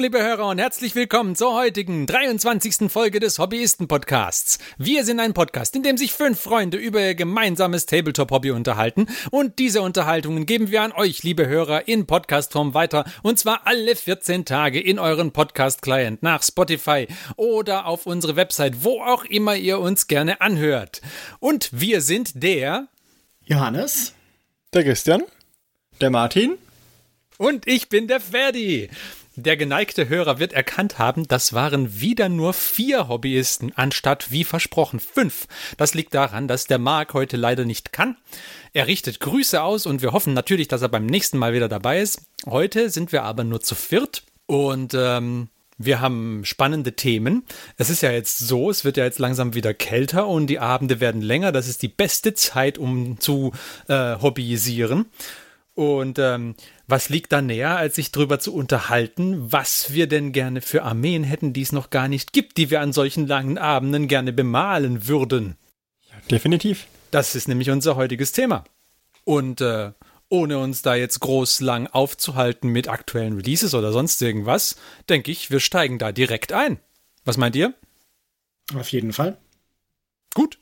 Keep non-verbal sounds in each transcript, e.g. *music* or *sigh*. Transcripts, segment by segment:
Hallo, liebe Hörer und herzlich willkommen zur heutigen 23. Folge des Hobbyisten-Podcasts. Wir sind ein Podcast, in dem sich fünf Freunde über ihr gemeinsames Tabletop-Hobby unterhalten und diese Unterhaltungen geben wir an euch, liebe Hörer, in Podcastform weiter und zwar alle 14 Tage in euren Podcast-Client nach Spotify oder auf unsere Website, wo auch immer ihr uns gerne anhört. Und wir sind der Johannes, der Christian, der Martin und ich bin der Ferdi. Der geneigte Hörer wird erkannt haben, das waren wieder nur vier Hobbyisten anstatt wie versprochen fünf. Das liegt daran, dass der Marc heute leider nicht kann. Er richtet Grüße aus und wir hoffen natürlich, dass er beim nächsten Mal wieder dabei ist. Heute sind wir aber nur zu viert und ähm, wir haben spannende Themen. Es ist ja jetzt so, es wird ja jetzt langsam wieder kälter und die Abende werden länger. Das ist die beste Zeit, um zu äh, hobbyisieren. Und ähm, was liegt da näher, als sich darüber zu unterhalten, was wir denn gerne für Armeen hätten, die es noch gar nicht gibt, die wir an solchen langen Abenden gerne bemalen würden? Ja, definitiv. Das ist nämlich unser heutiges Thema. Und äh, ohne uns da jetzt groß lang aufzuhalten mit aktuellen Releases oder sonst irgendwas, denke ich, wir steigen da direkt ein. Was meint ihr? Auf jeden Fall. Gut.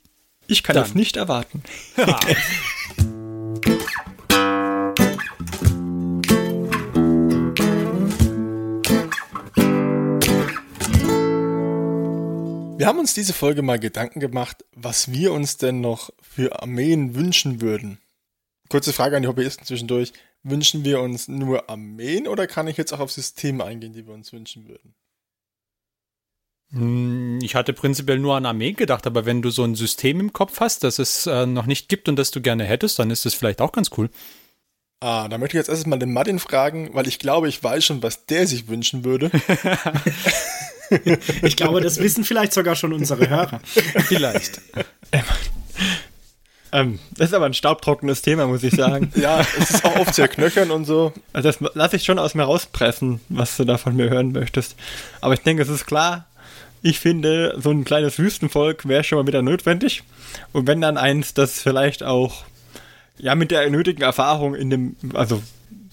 Ich kann Dann. das nicht erwarten. *laughs* *laughs* Wir haben uns diese Folge mal Gedanken gemacht, was wir uns denn noch für Armeen wünschen würden. Kurze Frage an die Hobbyisten zwischendurch. Wünschen wir uns nur Armeen oder kann ich jetzt auch auf Systeme eingehen, die wir uns wünschen würden? Hm, ich hatte prinzipiell nur an Armee gedacht, aber wenn du so ein System im Kopf hast, das es äh, noch nicht gibt und das du gerne hättest, dann ist das vielleicht auch ganz cool. Ah, da möchte ich jetzt erstmal den Martin fragen, weil ich glaube, ich weiß schon, was der sich wünschen würde. *laughs* ich glaube, das wissen vielleicht sogar schon unsere Hörer. Vielleicht. Ähm, das ist aber ein staubtrockenes Thema, muss ich sagen. *laughs* ja, es ist auch oft sehr knöchern und so. Also das lasse ich schon aus mir rauspressen, was du da von mir hören möchtest. Aber ich denke, es ist klar, ich finde, so ein kleines Wüstenvolk wäre schon mal wieder notwendig. Und wenn dann eins, das vielleicht auch ja mit der nötigen Erfahrung in dem, also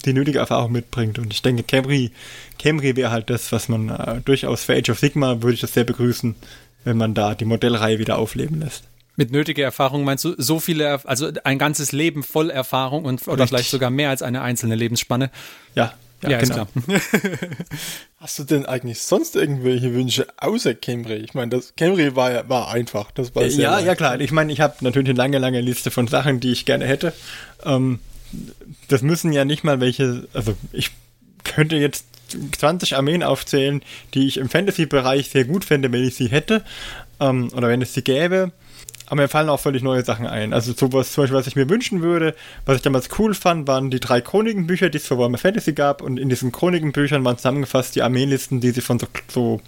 die nötige Erfahrung mitbringt. Und ich denke, Camry, Camry wäre halt das, was man äh, durchaus für Age of Sigma würde ich das sehr begrüßen, wenn man da die Modellreihe wieder aufleben lässt. Mit nötiger Erfahrung meinst du so viele, also ein ganzes Leben voll Erfahrung und oder Richtig. vielleicht sogar mehr als eine einzelne Lebensspanne? Ja, ja, ja genau. *laughs* Hast du denn eigentlich sonst irgendwelche Wünsche außer Camry? Ich meine, das Camry war war einfach. Das war sehr ja, ja klar. Ich meine, ich habe natürlich eine lange, lange Liste von Sachen, die ich gerne hätte. Ähm, das müssen ja nicht mal welche, also ich könnte jetzt 20 Armeen aufzählen, die ich im Fantasy-Bereich sehr gut fände, wenn ich sie hätte, ähm, oder wenn es sie gäbe. Aber mir fallen auch völlig neue Sachen ein. Also sowas zum Beispiel, was ich mir wünschen würde, was ich damals cool fand, waren die drei Chronikenbücher, die es für Warhammer Fantasy gab. Und in diesen Chronikenbüchern waren zusammengefasst die Armeelisten, die sie von so, so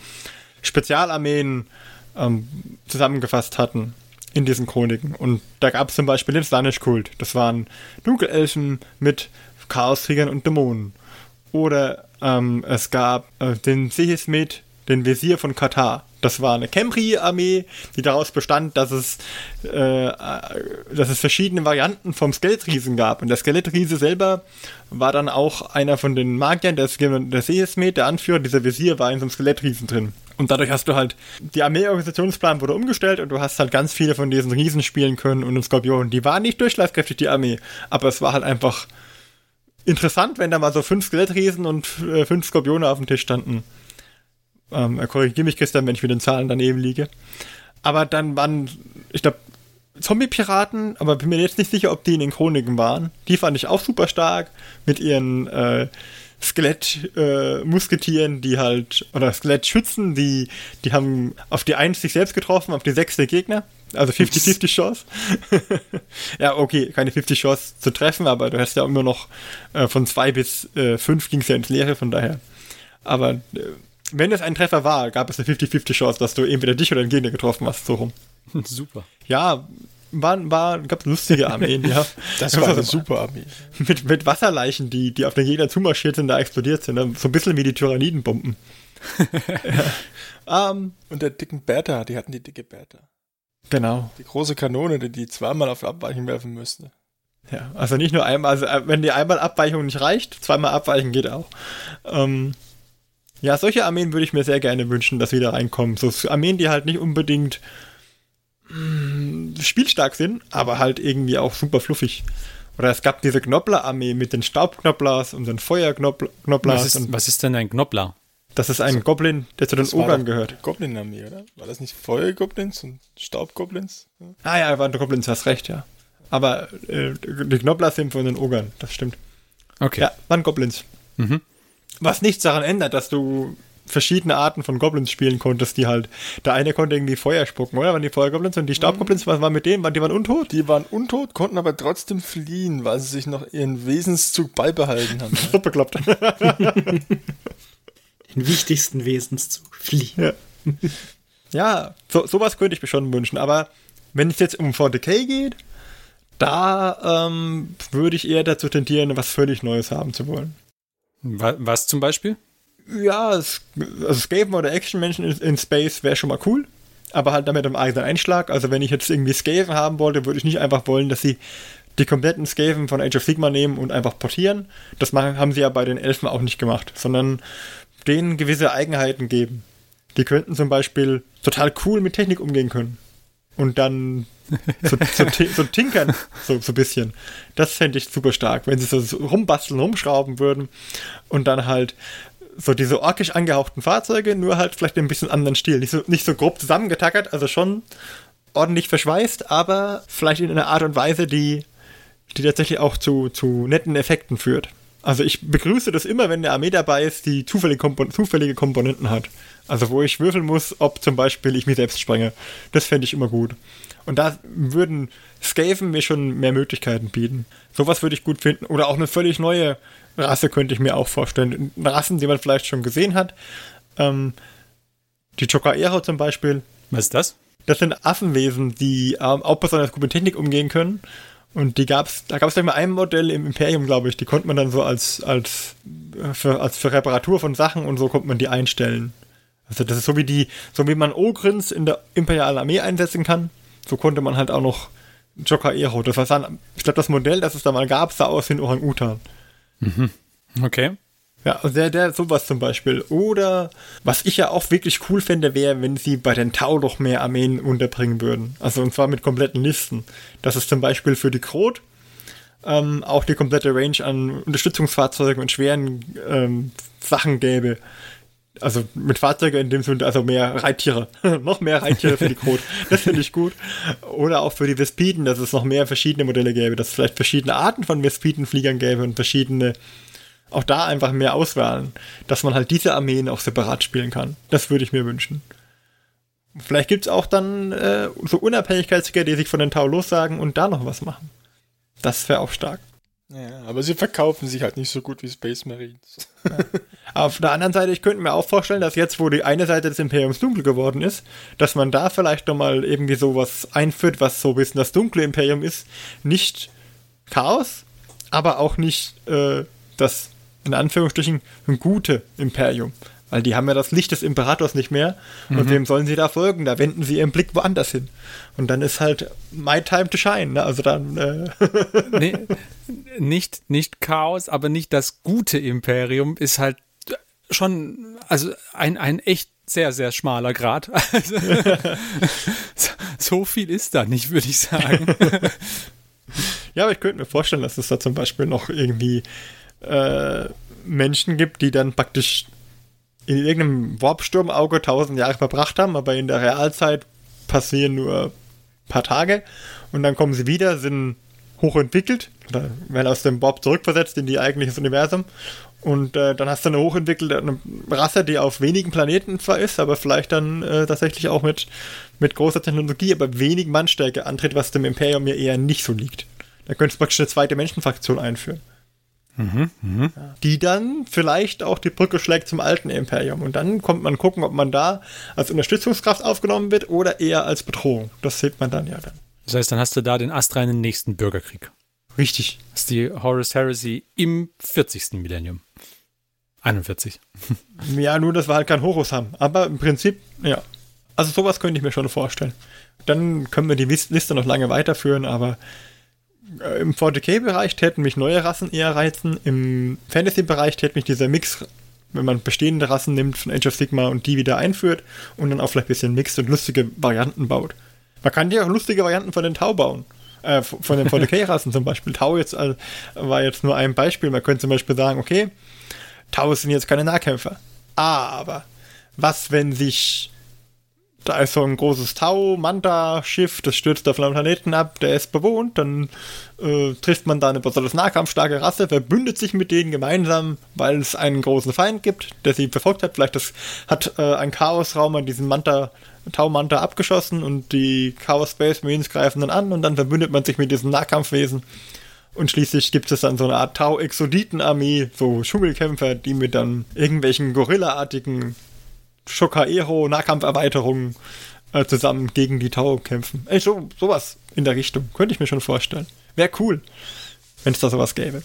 Spezialarmeen ähm, zusammengefasst hatten in diesen Chroniken. Und da gab es zum Beispiel den Slanish-Kult. Das waren Dunkelelfen mit Chaoskriegern und Dämonen. Oder ähm, es gab äh, den Sehismet, den Visier von Katar. Das war eine Kemri-Armee, die daraus bestand, dass es, äh, dass es verschiedene Varianten vom Skelettriesen gab. Und der Skelettriese selber war dann auch einer von den Magiern, der, der der Anführer, dieser Visier war in so einem Skelettriesen drin. Und dadurch hast du halt, die Armee-Organisationsplan wurde umgestellt und du hast halt ganz viele von diesen Riesen spielen können und den Skorpionen. Die waren nicht durchschlagskräftig, die Armee, aber es war halt einfach interessant, wenn da mal so fünf Skelettriesen und äh, fünf Skorpione auf dem Tisch standen. Ähm, korrigiere mich, Christian, wenn ich mit den Zahlen daneben liege. Aber dann waren, ich glaube, Zombie-Piraten, aber bin mir jetzt nicht sicher, ob die in den Chroniken waren. Die fand ich auch super stark mit ihren äh, Skelett-Musketieren, äh, die halt, oder Skelettschützen, die, die haben auf die 1 sich selbst getroffen, auf die 6 der Gegner. Also 50-50 Chance. *laughs* ja, okay, keine 50 Chance zu treffen, aber du hast ja immer noch äh, von 2 bis 5 äh, ging es ja ins Leere, von daher. Aber äh, wenn es ein Treffer war, gab es eine 50-50 Chance, dass du entweder dich oder den Gegner getroffen hast, so rum. *laughs* Super. Ja, war, war, gab lustige Armeen, ja. *laughs* Das war eine super Armee. Mit, mit Wasserleichen, die, die auf den Gegner zumarschiert sind, da explodiert sind. Ne? So ein bisschen wie die Tyrannidenbomben. *laughs* ja. um, ähm, und der dicken Bertha, die hatten die dicke Bertha. Genau. Die große Kanone, die, die zweimal auf Abweichen werfen müsste. Ja, also nicht nur einmal, also äh, wenn die einmal Abweichung nicht reicht, zweimal Abweichen geht auch. Ähm, Ja, solche Armeen würde ich mir sehr gerne wünschen, dass wieder reinkommen. So Armeen, die halt nicht unbedingt mh, spielstark sind, aber halt irgendwie auch super fluffig. Oder es gab diese Knoppler-Armee mit den Staubknopplers und den Feuerknopplers. Was ist, was ist denn ein Knoppler? Das ist ein Goblin, der zu den Ogern gehört. Goblin-Armee, oder? War das nicht Feuergoblins und Staubgoblins? Ja. Ah ja, waren Goblins, hast recht, ja. Aber äh, die Knoppler sind von den Ogern, das stimmt. Okay. Ja, waren Goblins. Mhm. Was nichts daran ändert, dass du verschiedene Arten von Goblins spielen konntest, die halt, der eine konnte irgendwie Feuer spucken, oder? Waren die Feuergoblins und die Staubgoblins, was war mit denen? Waren die waren untot? Die waren untot, konnten aber trotzdem fliehen, weil sie sich noch ihren Wesenszug beibehalten haben. So *laughs* bekloppt. *laughs* Den wichtigsten Wesenszug. Fliehen. Ja, ja so, sowas könnte ich mir schon wünschen. Aber wenn es jetzt um 40k geht, da ähm, würde ich eher dazu tendieren, was völlig Neues haben zu wollen. Wa- Was zum Beispiel? Ja, es, also Skaven oder Action-Menschen in, in Space wäre schon mal cool. Aber halt damit im eigenen Einschlag. Also wenn ich jetzt irgendwie Skaven haben wollte, würde ich nicht einfach wollen, dass sie die kompletten Skaven von Age of Sigma nehmen und einfach portieren. Das machen, haben sie ja bei den Elfen auch nicht gemacht, sondern denen gewisse Eigenheiten geben. Die könnten zum Beispiel total cool mit Technik umgehen können. Und dann so, so, so tinkern, so, so ein bisschen. Das fände ich super stark, wenn sie so rumbasteln, rumschrauben würden und dann halt so diese orkisch angehauchten Fahrzeuge, nur halt vielleicht in ein bisschen anderen Stil. Nicht so, nicht so grob zusammengetackert, also schon ordentlich verschweißt, aber vielleicht in einer Art und Weise, die, die tatsächlich auch zu, zu netten Effekten führt. Also ich begrüße das immer, wenn eine Armee dabei ist, die zufällige, Kompon zufällige Komponenten hat. Also wo ich würfeln muss, ob zum Beispiel ich mich selbst sprenge. Das fände ich immer gut. Und da würden Skaven mir schon mehr Möglichkeiten bieten. Sowas würde ich gut finden. Oder auch eine völlig neue Rasse könnte ich mir auch vorstellen. Rassen, die man vielleicht schon gesehen hat. Ähm, die Chocaero zum Beispiel. Was ist das? Das sind Affenwesen, die ähm, auch besonders gut mit Technik umgehen können. Und die gab's, da gab es mal ein Modell im Imperium, glaube ich, die konnte man dann so als, als, äh, für, als für Reparatur von Sachen und so konnte man die einstellen. Also das ist so wie die, so wie man Ogrins in der imperialen Armee einsetzen kann, so konnte man halt auch noch Jokaero. Das war dann, ich glaube, das Modell, das es da mal gab, sah aus wie ein Orang-Utan. Okay. Ja, also der, der, sowas zum Beispiel. Oder, was ich ja auch wirklich cool fände, wäre, wenn sie bei den Tau noch mehr Armeen unterbringen würden. Also, und zwar mit kompletten Listen. Dass es zum Beispiel für die Krot ähm, auch die komplette Range an Unterstützungsfahrzeugen und schweren ähm, Sachen gäbe. Also mit Fahrzeugen in dem Sinne, also mehr Reittiere. *laughs* noch mehr Reittiere für die *laughs* Krot. Das finde ich gut. Oder auch für die Vespiden, dass es noch mehr verschiedene Modelle gäbe, dass es vielleicht verschiedene Arten von Vespidenfliegern gäbe und verschiedene auch da einfach mehr auswählen, dass man halt diese Armeen auch separat spielen kann. Das würde ich mir wünschen. Vielleicht gibt es auch dann äh, so Unabhängigkeitssieger, die sich von den Tau lossagen und da noch was machen. Das wäre auch stark. Ja, aber sie verkaufen sich halt nicht so gut wie Space Marines. Auf der anderen Seite, ich könnte mir auch vorstellen, dass jetzt, wo die eine Seite des Imperiums dunkel geworden ist, dass man da vielleicht nochmal irgendwie sowas einführt, was so ein bisschen das dunkle Imperium ist. Nicht Chaos, aber auch nicht äh, das, in Anführungsstrichen, ein gute Imperium. Weil die haben ja das Licht des Imperators nicht mehr. Und wem sollen sie da folgen? Da wenden sie ihren Blick woanders hin. Und dann ist halt my time to shine. Ne? Also dann. Äh, *laughs* Nee, nicht, nicht Chaos, aber nicht das gute Imperium ist halt schon, also ein, ein echt sehr, sehr schmaler Grad. *laughs* Also, *laughs* so, viel ist da nicht, würde ich sagen. Ja, aber ich könnte mir vorstellen, dass es da zum Beispiel noch irgendwie äh, Menschen gibt, die dann praktisch in irgendeinem Warpsturmauge tausend Jahre verbracht haben, aber in der Realzeit passieren nur paar Tage und dann kommen sie wieder, sind hochentwickelt oder werden aus dem Warp zurückversetzt in die eigentliches Universum und äh, dann hast du eine hochentwickelte eine Rasse, die auf wenigen Planeten zwar ist, aber vielleicht dann äh, tatsächlich auch mit, mit großer Technologie, aber wenig Mannstärke antritt, was dem Imperium ja eher nicht so liegt. Da könntest du praktisch eine zweite Menschenfraktion einführen. Ja. Die dann vielleicht auch die Brücke schlägt zum alten Imperium. Und dann kommt man gucken, ob man da als Unterstützungskraft aufgenommen wird oder eher als Bedrohung. Das sieht man dann ja dann. Das heißt, dann hast du da den astreinen nächsten Bürgerkrieg. Richtig. Das ist die Horus Heresy im 40. Millennium. 41. *laughs* Ja, nur, dass wir halt kein Horus haben. Aber im Prinzip, ja. Also sowas könnte ich mir schon vorstellen. Dann können wir die Lis- Liste noch lange weiterführen, aber im 40k-Bereich täten mich neue Rassen eher reizen. Im Fantasy-Bereich täte mich dieser Mix wenn man bestehende Rassen nimmt von Age of Sigma und die wieder einführt und dann auch vielleicht ein bisschen mixt und lustige Varianten baut. Man kann ja auch lustige Varianten von den Tau bauen. Äh, von den 40k-Rassen *laughs* zum Beispiel. Tau jetzt äh, war jetzt nur ein Beispiel. Man könnte zum Beispiel sagen, okay, Tau sind jetzt keine Nahkämpfer. Aber was, wenn sich da ist so ein großes Tau-Manta-Schiff, das stürzt auf einem Planeten ab, der ist bewohnt, dann äh, trifft man da eine besonders nahkampfstarke Rasse, verbündet sich mit denen gemeinsam, weil es einen großen Feind gibt, der sie verfolgt hat. Vielleicht das, hat äh, ein Chaosraum an diesen Manta, Tau-Manta abgeschossen und die Chaos Space Marines greifen dann an und dann verbündet man sich mit diesen Nahkampfwesen. Und schließlich gibt es dann so eine Art Tau-Exoditen-Armee, so Dschungelkämpfer, die mit dann irgendwelchen Gorilla-artigen Schokaero-Nahkampferweiterungen äh, zusammen gegen die Tau kämpfen. Ey, so, sowas in der Richtung. Könnte ich mir schon vorstellen. Wäre cool, wenn es da sowas gäbe.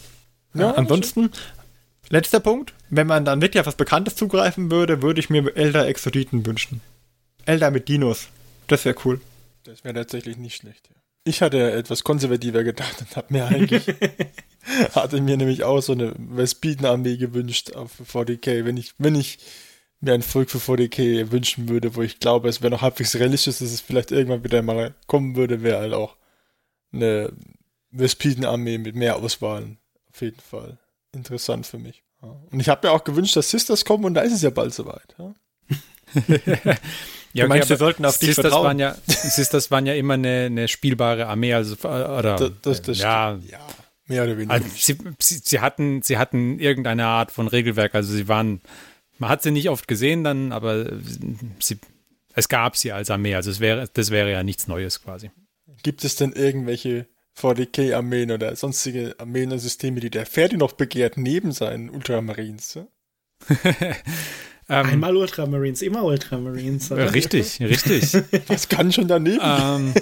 Ja, ja ansonsten, letzter Punkt. Wenn man dann wirklich auf was Bekanntes zugreifen würde, würde ich mir Elder Exoditen wünschen. Elder mit Dinos. Das wäre cool. Das wäre tatsächlich nicht schlecht. Ja. Ich hatte etwas konservativer gedacht und habe mir eigentlich *laughs* hatte mir nämlich auch so eine Vespiden-Armee gewünscht auf 40k, wenn ich wenn ich mir ein Volk für 40k wünschen würde, wo ich glaube, es wäre noch halbwegs realistisch, dass es vielleicht irgendwann wieder mal kommen würde, wäre halt auch eine Vespiden-Armee mit mehr Auswahlen. Auf jeden Fall. Interessant für mich. Und ich habe mir auch gewünscht, dass Sisters kommen und da ist es ja bald soweit. Ja? *laughs* ja, okay, meinst, wir sollten auf dich vertrauen? Waren ja, Sisters waren ja immer eine, eine spielbare Armee, also oder das, das, das ja, ja, mehr oder weniger. Also sie, sie, sie, hatten, sie hatten irgendeine Art von Regelwerk, also sie waren man hat sie nicht oft gesehen dann, aber sie, es gab sie als Armee. Also es wäre, das wäre ja nichts Neues quasi. Gibt es denn irgendwelche 40k-Armeen oder sonstige Armeen und Systeme, die der Ferdi noch begehrt, neben seinen Ultramarines? *laughs* Ähm, Einmal Ultramarines, immer Ultramarines. Oder? Richtig, richtig. Was kann schon daneben? Ähm,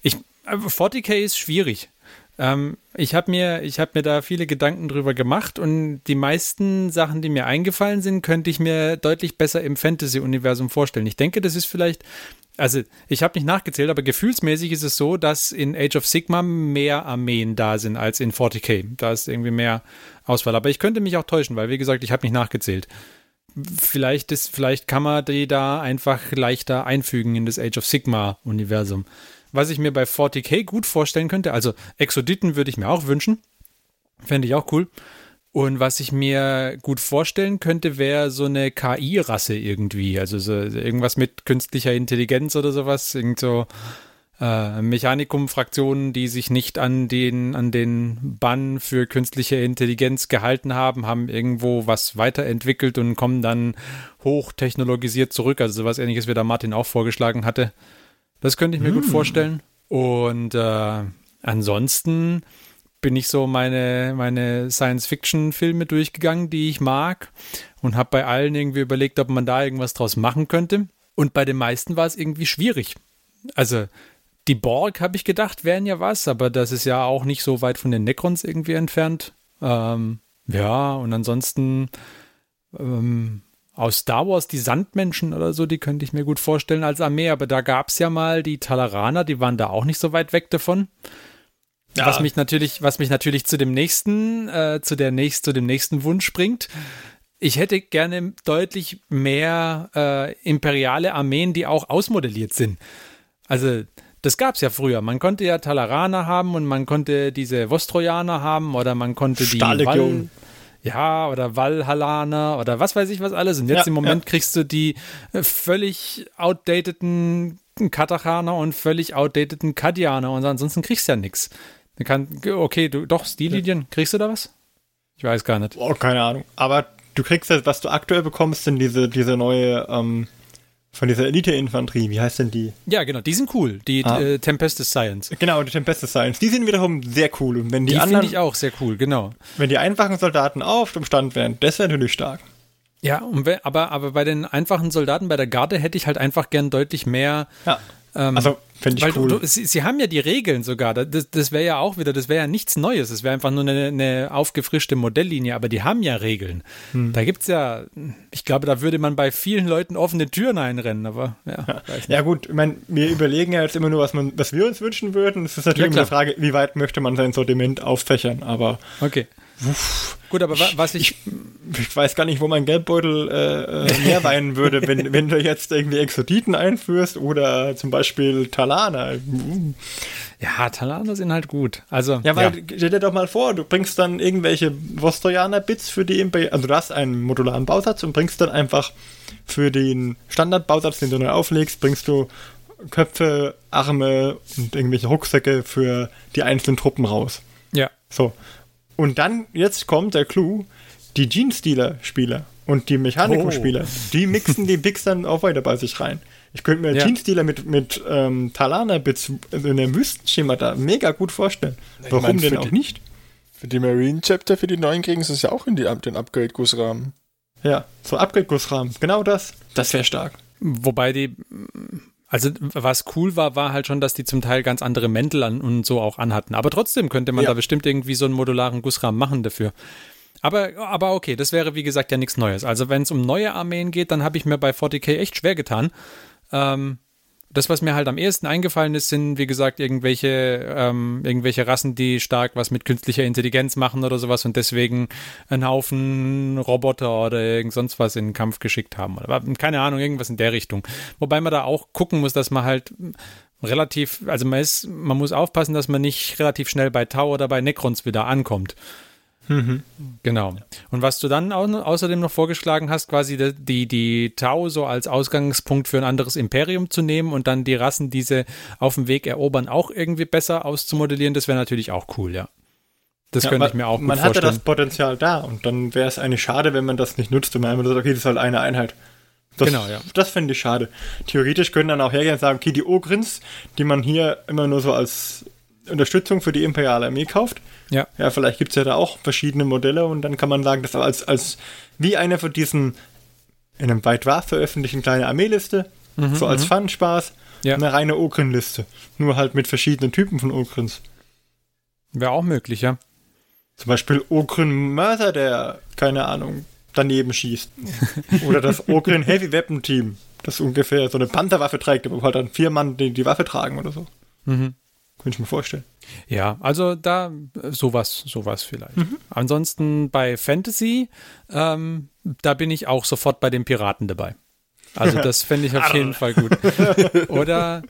ich, 40k äh, ist schwierig. Ähm, ich habe mir, hab mir da viele Gedanken drüber gemacht und die meisten Sachen, die mir eingefallen sind, könnte ich mir deutlich besser im Fantasy-Universum vorstellen. Ich denke, das ist vielleicht, also ich habe nicht nachgezählt, aber gefühlsmäßig ist es so, dass in Age of Sigma mehr Armeen da sind als in 40k. Da ist irgendwie mehr Auswahl. Aber ich könnte mich auch täuschen, weil wie gesagt, ich habe nicht nachgezählt. Vielleicht, ist, vielleicht kann man die da einfach leichter einfügen in das Age of Sigma-Universum was ich mir bei 40k gut vorstellen könnte, also Exoditen würde ich mir auch wünschen. Fände ich auch cool. Und was ich mir gut vorstellen könnte, wäre so eine KI-Rasse irgendwie. Also so irgendwas mit künstlicher Intelligenz oder sowas. Irgend so äh, Mechanikum-Fraktionen, die sich nicht an den, an den Bann für künstliche Intelligenz gehalten haben, haben irgendwo was weiterentwickelt und kommen dann hochtechnologisiert zurück. Also sowas ähnliches, wie der Martin auch vorgeschlagen hatte. Das könnte ich mir mm. gut hm. vorstellen. Und äh, ansonsten bin ich so meine, meine Science-Fiction-Filme durchgegangen, die ich mag und habe bei allen irgendwie überlegt, ob man da irgendwas draus machen könnte. Und bei den meisten war es irgendwie schwierig. Also die Borg, habe ich gedacht, wären ja was, aber das ist ja auch nicht so weit von den Necrons irgendwie entfernt. Ähm, ja, und ansonsten ähm, aus Star Wars die Sandmenschen oder so, die könnte ich mir gut vorstellen als Armee, aber da gab es ja mal die Talaraner, die waren da auch nicht so weit weg davon. Ja. Was mich natürlich, was mich natürlich zu dem nächsten, äh, zu der nächst, zu dem nächsten Wunsch bringt. Ich hätte gerne deutlich mehr äh, imperiale Armeen, die auch ausmodelliert sind. Also das gab es ja früher. Man konnte ja Talaraner haben und man konnte diese Vostrojaner haben oder man konnte die Wall, ja, oder Valhallaner oder was weiß ich was alles. Und jetzt ja, im Moment ja. kriegst du die äh, völlig outdateden Katachaner und völlig outdateden Kadianer und ansonsten kriegst du ja nichts. Okay, du, doch, Stillinien, kriegst du da was? Ich weiß gar nicht. Oh, keine Ahnung. Aber du kriegst ja, was du aktuell bekommst, sind diese, diese neue ähm, von dieser Elite-Infanterie, wie heißt denn die? Ja, genau, die sind cool. Die ah. äh, Tempestus Science. Genau, die Tempestus Science. Die sind wiederum sehr cool. Und wenn die, die anderen. finde ich auch sehr cool, genau. Wenn die einfachen Soldaten auf dem Stand wären, das wäre natürlich stark. Ja, aber, aber bei den einfachen Soldaten bei der Garde hätte ich halt einfach gern deutlich mehr. Ja. Ähm, also Finde ich cool. Du, sie, sie, haben ja die Regeln sogar. Das, das wäre ja auch wieder, das wäre ja nichts Neues. Es wäre einfach nur eine, eine, aufgefrischte Modelllinie, aber die haben ja Regeln. Hm. Da gibt es ja, ich glaube, da würde man bei vielen Leuten offene Türen einrennen, aber ja. Ja, ja gut, ich meine, wir überlegen ja jetzt immer nur, was, man, was wir uns wünschen würden. Es ist natürlich ja, immer die Frage, wie weit möchte man sein Sortiment auffächern, aber okay. Gut, aber wa was ich, Ich weiß gar nicht, wo mein Geldbeutel äh, äh, mehr weinen würde, wenn, wenn du jetzt irgendwie Exoditen einführst oder zum Beispiel Talana. ja, Talaner sind halt gut. Also, Ja, weil stell dir doch mal vor, du bringst dann irgendwelche Vostrojaner-Bits für die Imperial, also du hast einen modularen Bausatz und bringst dann einfach für den Standardbausatz, den du neu auflegst, bringst du Köpfe, Arme und irgendwelche Rucksäcke für die einzelnen Truppen raus. ja. So. Und dann, jetzt kommt der Clou, die Gene-Stealer-Spieler und die Mechanico-Spieler, die mixen die Bigs dann auch weiter bei sich rein. Ich könnte mir Ja. Gene-Stealer mit, mit ähm, Talana-Bits in einem Wüstenschema da mega gut vorstellen. Warum meine, denn auch die- nicht? Für die Marine Chapter, für die neuen kriegen sie es ja auch in die, den Upgrade-Gussrahmen. Ja, so Upgrade-Gussrahmen. Genau das. Das wäre stark. Wobei die, also was cool war, war halt schon, dass die zum Teil ganz andere Mäntel an und so auch anhatten. Aber trotzdem könnte man Ja. da bestimmt irgendwie so einen modularen Gussrahmen machen dafür. Aber, aber okay, das wäre wie gesagt ja nichts Neues. Also wenn es um neue Armeen geht, dann habe ich mir bei 40k echt schwer getan. Ähm, das, was mir halt am ehesten eingefallen ist, sind, wie gesagt, irgendwelche, ähm, irgendwelche Rassen, die stark was mit künstlicher Intelligenz machen oder sowas und deswegen einen Haufen Roboter oder irgend sonst was in den Kampf geschickt haben. Oder keine Ahnung, irgendwas in der Richtung. Wobei man da auch gucken muss, dass man halt relativ, also man ist, man muss aufpassen, dass man nicht relativ schnell bei Tau oder bei Necrons wieder ankommt. Genau. Und was du dann au außerdem noch vorgeschlagen hast, quasi die, die, Tau so als Ausgangspunkt für ein anderes Imperium zu nehmen und dann die Rassen, die sie auf dem Weg erobern, auch irgendwie besser auszumodellieren, das wäre natürlich auch cool, ja. Das Ja, könnte man, ich mir auch gut Man hatte vorstellen. das Potenzial da und dann wäre es eigentlich schade, wenn man das nicht nutzt und man einfach sagt, okay, das ist halt eine Einheit. Das, Genau, ja. Das fände ich schade. Theoretisch können dann auch hergehen und sagen, okay, die Ogrins, die man hier immer nur so als Unterstützung für die imperiale Armee kauft, Ja. ja, vielleicht gibt es ja da auch verschiedene Modelle und dann kann man sagen, das als, als wie eine von diesen in einem weit war veröffentlichten kleine Armeeliste, so als Fun-Spaß, Mhm, Ja. eine reine Ogrin-Liste. Nur halt mit verschiedenen Typen von Ogrins. Wäre auch möglich, ja. Zum Beispiel Ogrin Mörser, der, keine Ahnung, daneben schießt. Oder das *laughs* Ogrin Heavy Weapon Team, das ungefähr so eine Panzerwaffe trägt, wo halt dann vier Mann die, die Waffe tragen oder so. Mhm. Könnte ich mir vorstellen. Ja, also da äh, sowas, sowas vielleicht. Ansonsten bei Fantasy, ähm, da bin ich auch sofort bei den Piraten dabei. Also *laughs* das fände ich auf jeden Fall gut. *laughs* Oder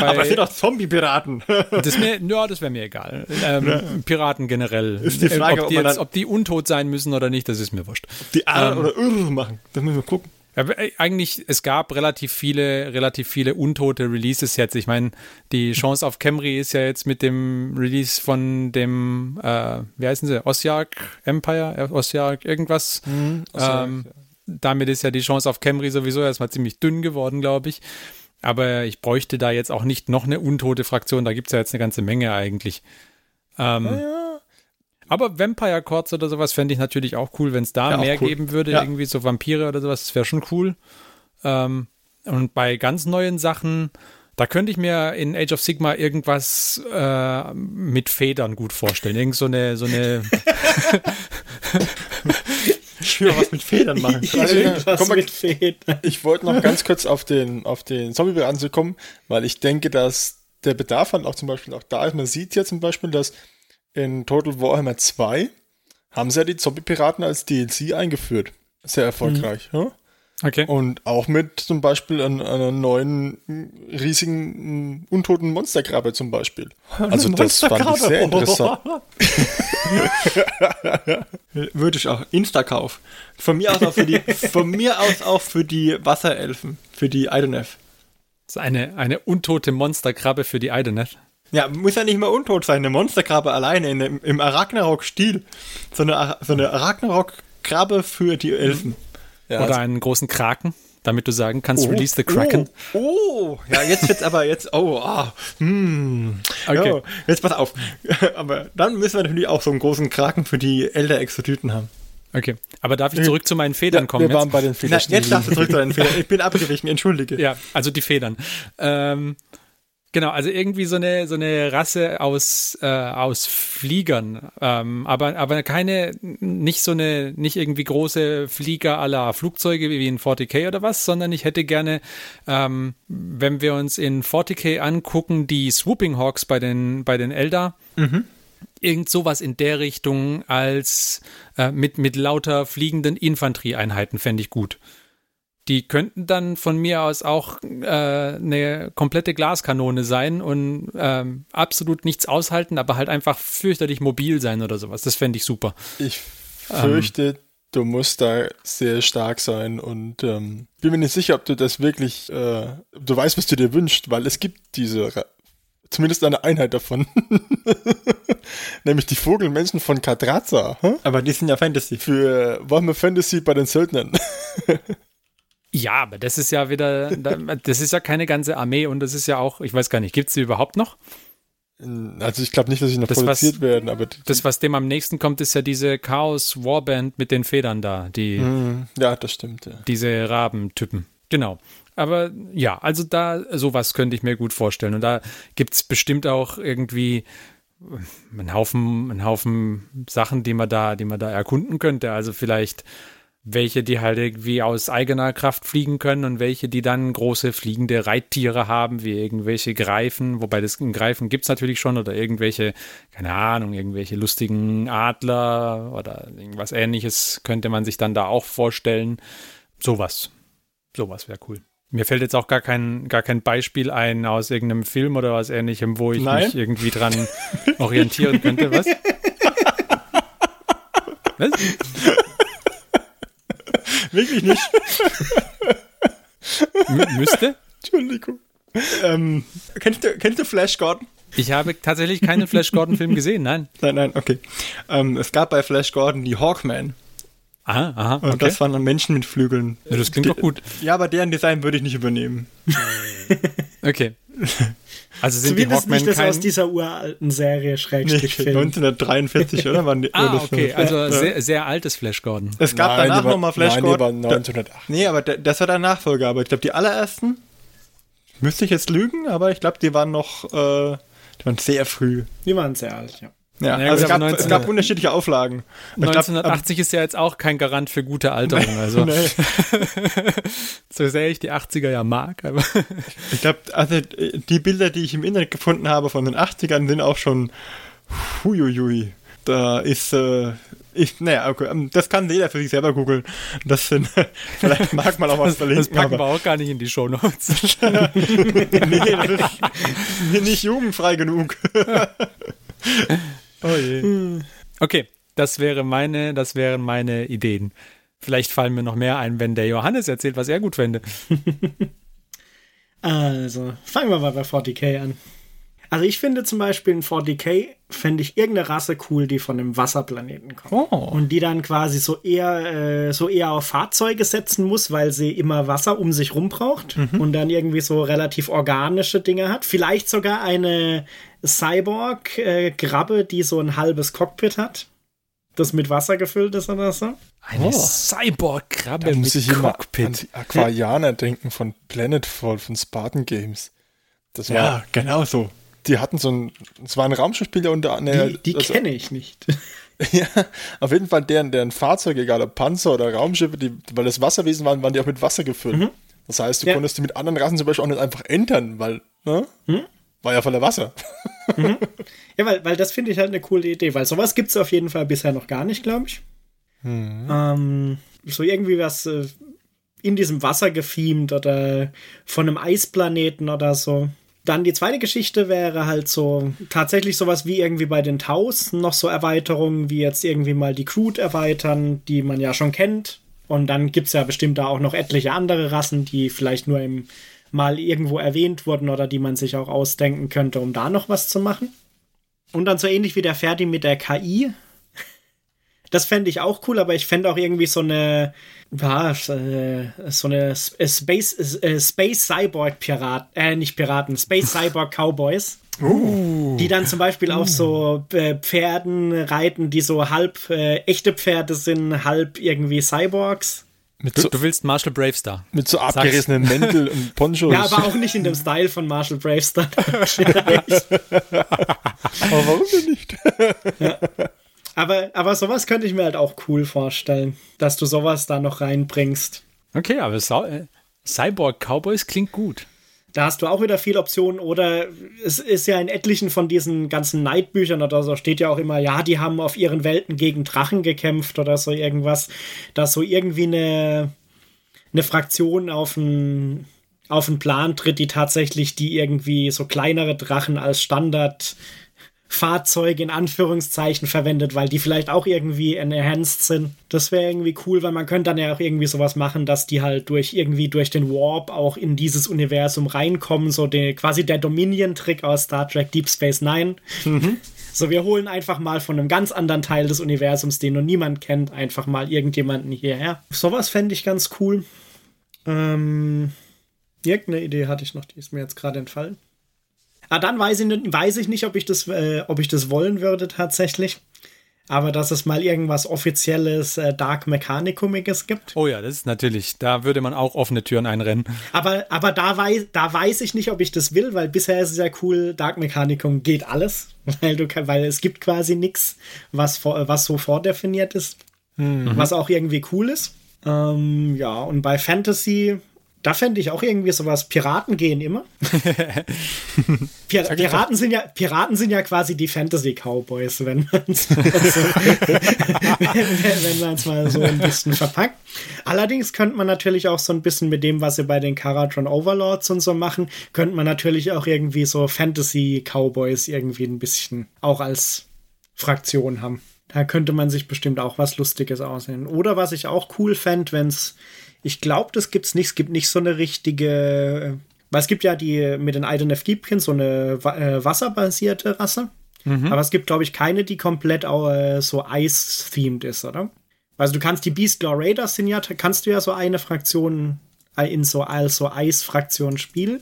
bei, Aber es sind doch Zombie-Piraten. das mir, ja, das wäre mir egal. Ähm, Piraten generell. Ist die Frage, ob, ob die man jetzt, ob die untot sein müssen oder nicht, das ist mir wurscht. die A Ähm. oder Irr machen. Das müssen wir gucken. Ja, äh, eigentlich, es gab relativ viele, relativ viele untote Releases jetzt. Ich meine, die Chance auf Camry ist ja jetzt mit dem Release von dem, äh, wie heißen sie, Osiark Empire, Osiark irgendwas. ähm, damit ist ja die Chance auf Camry sowieso erstmal ziemlich dünn geworden, glaube ich. Aber ich bräuchte da jetzt auch nicht noch eine untote Fraktion. Da gibt es ja jetzt eine ganze Menge eigentlich. Ähm, Aber Vampire Courts oder sowas fände ich natürlich auch cool, wenn es da Ja, mehr cool. geben würde. Ja. Irgendwie so Vampire oder sowas, das wäre schon cool. Ähm, und bei ganz neuen Sachen, da könnte ich mir in Age of Sigma irgendwas äh, mit Federn gut vorstellen. Irgend so eine, so eine *laughs* Ich will was mit Federn machen. Also, komm mal, mit Federn. ich wollte noch ganz kurz auf den, auf den zombie anzukommen, weil ich denke, dass der Bedarf halt auch zum Beispiel auch da ist. Man sieht ja zum Beispiel, dass in Total Warhammer 2 haben sie ja die Zombie-Piraten als DLC eingeführt. Sehr erfolgreich. Ja? Okay. Und auch mit zum Beispiel an, einer neuen riesigen untoten Monsterkrabbe zum Beispiel. Also das fand ich sehr interessant. *laughs* Würde ich auch. Insta-Kauf. Von mir aus auch für die, von mir aus auch für die Wasserelfen, für die Idoneth. Das ist eine, eine untote Monsterkrabbe für die Idoneth. Ja, muss ja nicht mal untot sein. Eine Monsterkrabbe alleine in, dem- im Arachnarok-Stil. So eine, so eine Arachnarok-Krabbe für die Elfen. Ja, Oder also, einen großen Kraken, damit du sagen kannst, release the Kraken. Oh, oh, ja, jetzt wird's aber jetzt, oh, ah, hm. Okay. Ja, jetzt pass auf. *laughs* Aber dann müssen wir natürlich auch so einen großen Kraken für die Elder-Exodyten haben. Okay. Aber darf ich zurück zu meinen Federn kommen? wir waren jetzt? bei den Na, Federstielen. jetzt darfst du zurück zu deinen Fehlern. Ich bin abgewichen, entschuldige. Ja, also die Federn. Ähm, genau, also irgendwie so eine so eine Rasse aus äh, aus Fliegern, ähm, aber aber keine nicht so eine nicht irgendwie große Flieger aller Flugzeuge wie in 40k oder was, sondern ich hätte gerne, ähm, wenn wir uns in 40k angucken, die Swooping Hawks bei den bei den Eldar. Irgend sowas in der Richtung als äh, mit, mit lauter fliegenden Infanterieeinheiten fände ich gut. Die könnten dann von mir aus auch äh, eine komplette Glaskanone sein und ähm, absolut nichts aushalten, aber halt einfach fürchterlich mobil sein oder sowas. Das fände ich super. Ich fürchte, ähm, du musst da sehr stark sein und ähm, bin mir nicht sicher, ob du das wirklich, äh, du weißt, was du dir wünschst, weil es gibt diese, zumindest eine Einheit davon, *laughs* nämlich die Vogelmenschen von Kadraza. Hm? Aber die sind ja Fantasy. Für Warhammer Fantasy bei den Söldnern. *laughs* Ja, aber das ist ja wieder, das ist ja keine ganze Armee und das ist ja auch, ich weiß gar nicht, gibt es sie überhaupt noch? Also ich glaube nicht, dass sie noch das, produziert was, werden, aber das, was dem am nächsten kommt, ist ja diese Chaos Warband mit den Federn da, die mm, ja, das stimmt. Ja. Diese Rabentypen. Genau. Aber ja, also da sowas könnte ich mir gut vorstellen und da gibt es bestimmt auch irgendwie einen Haufen, einen Haufen Sachen, die man da, die man da erkunden könnte. Also vielleicht welche, die halt irgendwie aus eigener Kraft fliegen können und welche, die dann große fliegende Reittiere haben, wie irgendwelche Greifen, wobei das Greifen gibt es natürlich schon oder irgendwelche, keine Ahnung, irgendwelche lustigen Adler oder irgendwas ähnliches könnte man sich dann da auch vorstellen. Sowas. Sowas wäre cool. Mir fällt jetzt auch gar kein, gar kein Beispiel ein aus irgendeinem Film oder was ähnlichem, wo ich Nein? mich irgendwie dran orientieren könnte. Was? *laughs* Was? *laughs* Wirklich nicht. müsste? Entschuldigung. Ähm, kennst, du, kennst du Flash Gordon? Ich habe tatsächlich keinen Flash Gordon-Film gesehen, nein. Nein, nein, okay. Ähm, es gab bei Flash Gordon die Hawkman. Aha, aha. Okay. Und das waren dann Menschen mit Flügeln. Ja, das klingt doch gut. Ja, aber deren Design würde ich nicht übernehmen. okay. *laughs* Also sind Zumindest die Hawkmen nicht das kein... aus dieser uralten Serie Schrägstrich nee, 1943, oder? Waren die, ah, okay, also ja. sehr, sehr altes Flash Gordon. Es gab nein, danach nochmal Flash nein, Gordon. Nein, 1908. Nee, aber das war der Nachfolger. Aber ich glaube, die allerersten, müsste ich jetzt lügen, aber ich glaube, die waren noch, äh, die waren sehr früh. Die waren sehr alt, ja. Ja, naja, also es, gab, 19, es gab unterschiedliche Auflagen. 1980 glaub, ist ja jetzt auch kein Garant für gute Alterung. Also *laughs* *laughs* so sehr ich die 80er ja mag. Aber *laughs* ich glaube, also die Bilder, die ich im Internet gefunden habe von den 80ern, sind auch schon huiuiui. Da ist äh, ich, naja, okay, ähm, das kann jeder für sich selber googeln. Das sind, vielleicht mag man auch was verlinken. Das packen wir auch gar nicht in die Shownotes. nee, das ist nicht jugendfrei genug. Oh je. Hm. Okay, das wäre meine, das wären meine Ideen. Vielleicht fallen mir noch mehr ein, wenn der Johannes erzählt, was er gut fände. *laughs* also, fangen wir mal bei 40k an. Also ich finde zum Beispiel in 40k fände ich irgendeine Rasse cool, die von einem Wasserplaneten kommt. Oh. Und die dann quasi so eher, äh, so eher auf Fahrzeuge setzen muss, weil sie immer Wasser um sich rum braucht mhm. und dann irgendwie so relativ organische Dinge hat. Vielleicht sogar eine Cyborg-Grabbe, äh, die so ein halbes Cockpit hat, das mit Wasser gefüllt ist oder so. Eine oh. Cyborg-Krabbe mit ich Cockpit. Immer an die Aquarianer denken von Planetfall, von Spartan Games. Das war, ja, genau so die hatten so ein, es war ein Raumschiffspiel unter anderem. Die, die also, kenne ich nicht. *laughs* ja, auf jeden Fall deren, deren Fahrzeuge, egal ob Panzer oder Raumschiffe, die, weil das Wasserwesen waren, waren die auch mit Wasser gefüllt. Mhm. Das heißt, du ja. konntest die mit anderen Rassen zum Beispiel auch nicht einfach entern, weil, ne? Mhm. War ja voller Wasser. Mhm. *laughs* Ja, weil, weil das finde ich halt eine coole Idee, weil sowas gibt es auf jeden Fall bisher noch gar nicht, glaube ich. Mhm. Ähm, so irgendwie was äh, in diesem Wasser gefiemt oder von einem Eisplaneten oder so. Dann die zweite Geschichte wäre halt so tatsächlich sowas wie irgendwie bei den Taus, noch so Erweiterungen wie jetzt irgendwie mal die Crude erweitern, die man ja schon kennt. Und dann gibt es ja bestimmt da auch noch etliche andere Rassen, die vielleicht nur im mal irgendwo erwähnt wurden oder die man sich auch ausdenken könnte, um da noch was zu machen. Und dann so ähnlich wie der Ferdi mit der KI, das fände ich auch cool, aber ich fände auch irgendwie so eine, ja, äh, so eine äh, Space, äh, Space Cyborg Pirat, äh, nicht Piraten, Space Cyborg Cowboys. Uh. *laughs* Die dann zum Beispiel uh. auf so äh, Pferden reiten, die so halb äh, echte Pferde sind, halb irgendwie Cyborgs. Du, so, du, willst Marshall Bravestar. Mit so abgerissenen Mäntel und *laughs* Ponchos. Ja, aber auch nicht in dem Style von Marshall Bravestar. *laughs* aber warum denn nicht? ja. Aber, aber sowas könnte ich mir halt auch cool vorstellen, dass du sowas da noch reinbringst. Okay, aber Cyborg Cowboys klingt gut. da hast du auch wieder viel Optionen oder es ist ja in etlichen von diesen ganzen Neidbüchern oder so steht ja auch immer, ja, die haben auf ihren Welten gegen Drachen gekämpft oder so irgendwas, dass so irgendwie eine, eine Fraktion auf einen auf einen Plan tritt, die tatsächlich die irgendwie so kleinere Drachen als Standard Fahrzeuge in Anführungszeichen verwendet, weil die vielleicht auch irgendwie enhanced sind. Das wäre irgendwie cool, weil man könnte dann ja auch irgendwie sowas machen, dass die halt durch irgendwie durch den Warp auch in dieses Universum reinkommen, so den, quasi der Dominion-Trick aus Star Trek Deep Space Nine. Mhm. So, wir holen einfach mal von einem ganz anderen Teil des Universums, den noch niemand kennt, einfach mal irgendjemanden hierher. Sowas fände ich ganz cool. Ähm, irgendeine Idee hatte ich noch, die ist mir jetzt gerade entfallen. Ah, dann weiß ich, weiß ich nicht, ob ich das, äh, ob ich das wollen würde tatsächlich. Aber dass es mal irgendwas offizielles äh, Dark Mechanicumiges gibt. Oh ja, das ist natürlich, da würde man auch offene Türen einrennen. Aber, aber da, weiß, da weiß ich nicht, ob ich das will, weil bisher ist es ja cool, Dark Mechanicum geht alles. *laughs* Weil, du, weil es gibt quasi nichts, was, was so vordefiniert ist. Mhm. Was auch irgendwie cool ist. Ähm, ja, und bei Fantasy da fände ich auch irgendwie sowas. Piraten gehen immer. *laughs* Pir Piraten, sind ja, Piraten sind ja quasi die Fantasy-Cowboys, wenn man es *laughs* wenn, mal so ein bisschen verpackt. Allerdings könnte man natürlich auch so ein bisschen mit dem, was sie bei den Karatron Overlords und so machen, könnte man natürlich auch irgendwie so Fantasy-Cowboys irgendwie ein bisschen auch als Fraktion haben. Da könnte man sich bestimmt auch was Lustiges aussehen. Oder was ich auch cool fände, wenn es ich glaube, das gibt's nicht. Es gibt nicht so eine richtige. Weil es gibt ja die mit den IDNF Deepkin so eine äh, wasserbasierte Rasse. Mhm. Aber es gibt, glaube ich, keine, die komplett äh, so Ice-themed ist, oder? Also du kannst die Beastlaw Raiders sind ja, kannst du ja so eine Fraktion äh, in so als so Eis-Fraktion spielen.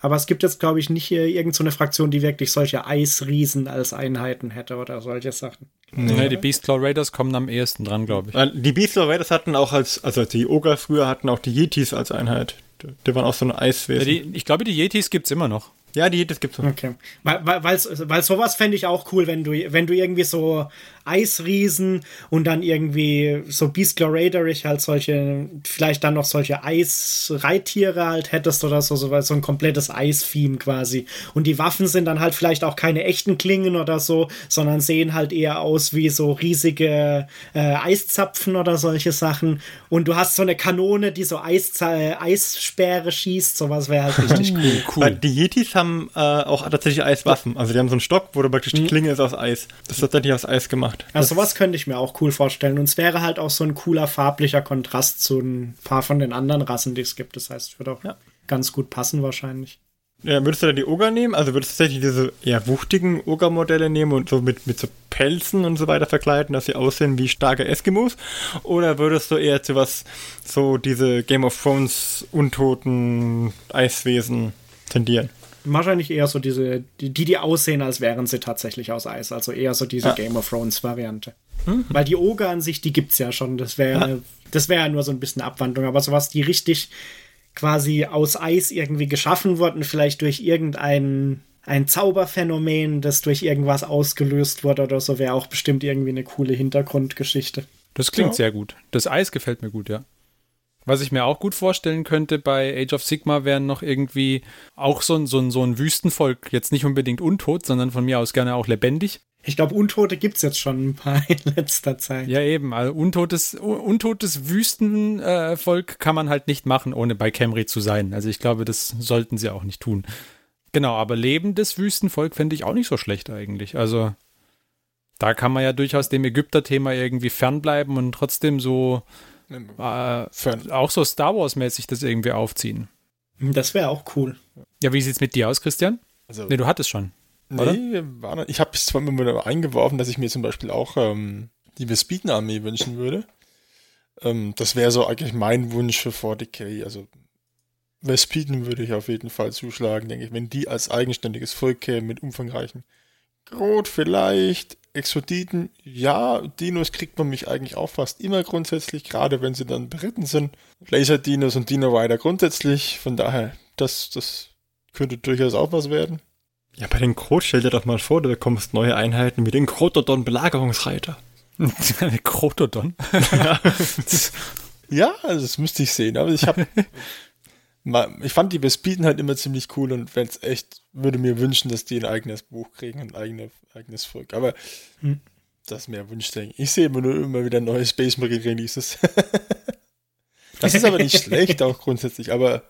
Aber es gibt jetzt, glaube ich, nicht irgendeine so Fraktion, die wirklich solche Eisriesen als Einheiten hätte oder solche Sachen. Nee, nee die Beastlaw Raiders kommen am ehesten dran, glaube ich. Die Beastlaw Raiders hatten auch als, also die Ogre früher hatten auch die Yetis als Einheit. Die waren auch so ein Eiswesen. Ja, die, ich glaube, die Yetis gibt es immer noch. Ja, die, das gibt's. Okay. Weil, weil, weil sowas fände ich auch cool, wenn du, wenn du irgendwie so Eisriesen und dann irgendwie so Beastlaw Raiderig halt solche, vielleicht dann noch solche Eisreittiere halt hättest oder so, so, so ein komplettes Eis-Theme quasi. Und die Waffen sind dann halt vielleicht auch keine echten Klingen oder so, sondern sehen halt eher aus wie so riesige äh, Eiszapfen oder solche Sachen. Und du hast so eine Kanone, die so Eis, äh, Eissperre schießt, sowas wäre halt *laughs* richtig cool. cool. Die Yetis haben äh, auch tatsächlich Eiswaffen. Also die haben so einen Stock, wo du praktisch die mhm. Klinge ist aus Eis. Das ist tatsächlich aus Eis gemacht gemacht. Also sowas könnte ich mir auch cool vorstellen. Und es wäre halt auch so ein cooler farblicher Kontrast zu ein paar von den anderen Rassen, die es gibt. Das heißt, es würde auch ja. ganz gut passen wahrscheinlich. Ja, würdest du dann die Oger nehmen? Also würdest du tatsächlich diese eher wuchtigen Oger-Modelle nehmen und so mit, mit so Pelzen und so weiter verkleiden, dass sie aussehen wie starke Eskimos? Oder würdest du eher zu was, so diese Game of Thrones untoten Eiswesen tendieren? Wahrscheinlich eher so diese, die, die aussehen, als wären sie tatsächlich aus Eis. Also eher so diese ah. Game of Thrones Variante. Mhm. Weil die Oger an sich, die gibt's ja schon. Das wäre, ah. das wäre ja nur so ein bisschen Abwandlung. Aber sowas, die richtig quasi aus Eis irgendwie geschaffen wurden, vielleicht durch irgendein ein Zauberphänomen, das durch irgendwas ausgelöst wurde oder so, wäre auch bestimmt irgendwie eine coole Hintergrundgeschichte. Das klingt ja. sehr gut. Das Eis gefällt mir gut, ja. Was ich mir auch gut vorstellen könnte bei Age of Sigma wären noch irgendwie auch so ein, so ein, so ein Wüstenvolk, jetzt nicht unbedingt untot, sondern von mir aus gerne auch lebendig. Ich glaube, Untote gibt es jetzt schon ein paar *laughs* in letzter Zeit. Ja, eben. Also untotes, untotes Wüstenvolk äh, kann man halt nicht machen, ohne bei Camry zu sein. Also ich glaube, das sollten sie auch nicht tun. Genau, aber lebendes Wüstenvolk fände ich auch nicht so schlecht eigentlich. Also da kann man ja durchaus dem Ägypter-Thema irgendwie fernbleiben und trotzdem so äh, auch so Star Wars-mäßig das irgendwie aufziehen. Das wäre auch cool. Ja, wie sieht's mit dir aus, Christian? Also, nee, du hattest schon. Nee, war, ich habe es zwar immer eingeworfen, dass ich mir zum Beispiel auch ähm, die Vespiden-Armee wünschen würde. Ähm, das wäre so eigentlich mein Wunsch für 40k. Also Vespiden würde ich auf jeden Fall zuschlagen, denke ich, wenn die als eigenständiges Volk kämen mit umfangreichen Grot vielleicht, Exoditen, ja, Dinos kriegt man mich eigentlich auch fast immer grundsätzlich, gerade wenn sie dann beritten sind. Laser-Dinos und Dino-Rider grundsätzlich, von daher, das, das könnte durchaus auch was werden. Ja, bei den Krot stell dir doch mal vor, du bekommst neue Einheiten mit den Krotodon-Belagerungsreiter. Krotodon? *laughs* *laughs* ja. ja, also das müsste ich sehen, aber ich habe *laughs* ich fand die Bespiten halt immer ziemlich cool und wenn es echt, würde mir wünschen, dass die ein eigenes Buch kriegen, ein eigene, eigenes Volk. Aber hm. das ist mehr Wunschdenken. Ich sehe immer nur immer wieder neue Space Marine Releases. *laughs* das ist aber nicht schlecht, auch grundsätzlich, aber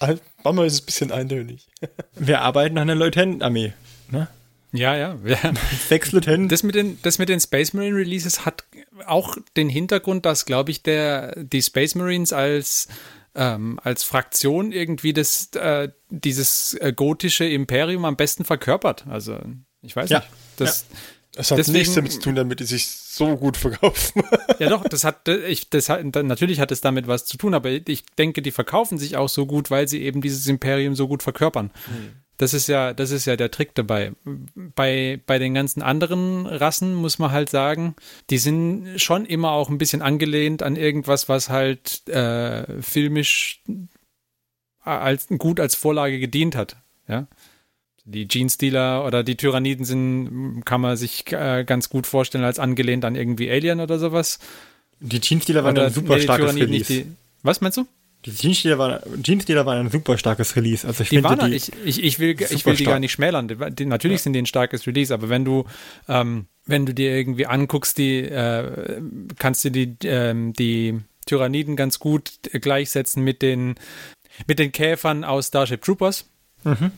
halt, manchmal ist es ein bisschen eintönig. *laughs* Wir arbeiten an einer Lieutenant-Armee, ne? Ja, ja. ja. *laughs* Sechs Lieutenant. Das mit, den, das mit den Space Marine Releases hat auch den Hintergrund, dass, glaube ich, der, die Space Marines als ähm, als Fraktion irgendwie das, äh, dieses äh, gotische Imperium am besten verkörpert. Also, ich weiß ja. nicht. Das, ja. Es hat Deswegen, nichts damit zu tun, damit die sich so gut verkaufen. *laughs* ja, doch, das hat, ich, das hat, natürlich hat es damit was zu tun, aber ich denke, die verkaufen sich auch so gut, weil sie eben dieses Imperium so gut verkörpern. Hm. Das ist ja, das ist ja der Trick dabei. Bei, bei den ganzen anderen Rassen muss man halt sagen, die sind schon immer auch ein bisschen angelehnt an irgendwas, was halt äh, filmisch als, gut als Vorlage gedient hat. Ja. Die Genestealer oder die Tyranniden sind, kann man sich äh, ganz gut vorstellen, als angelehnt an irgendwie Alien oder sowas. Die Genestealer waren ein super nee, starkes Release. Die, was meinst du? Die Jeans-Dealer waren, Jeans waren ein super starkes Release. Also ich die waren, die ich, ich, ich, will, ich will die gar nicht schmälern. Die, natürlich ja. sind die ein starkes Release, aber wenn du, ähm, wenn du dir irgendwie anguckst, die, äh, kannst du die, ähm, die Tyranniden ganz gut gleichsetzen mit den, mit den Käfern aus Starship Troopers. Mhm.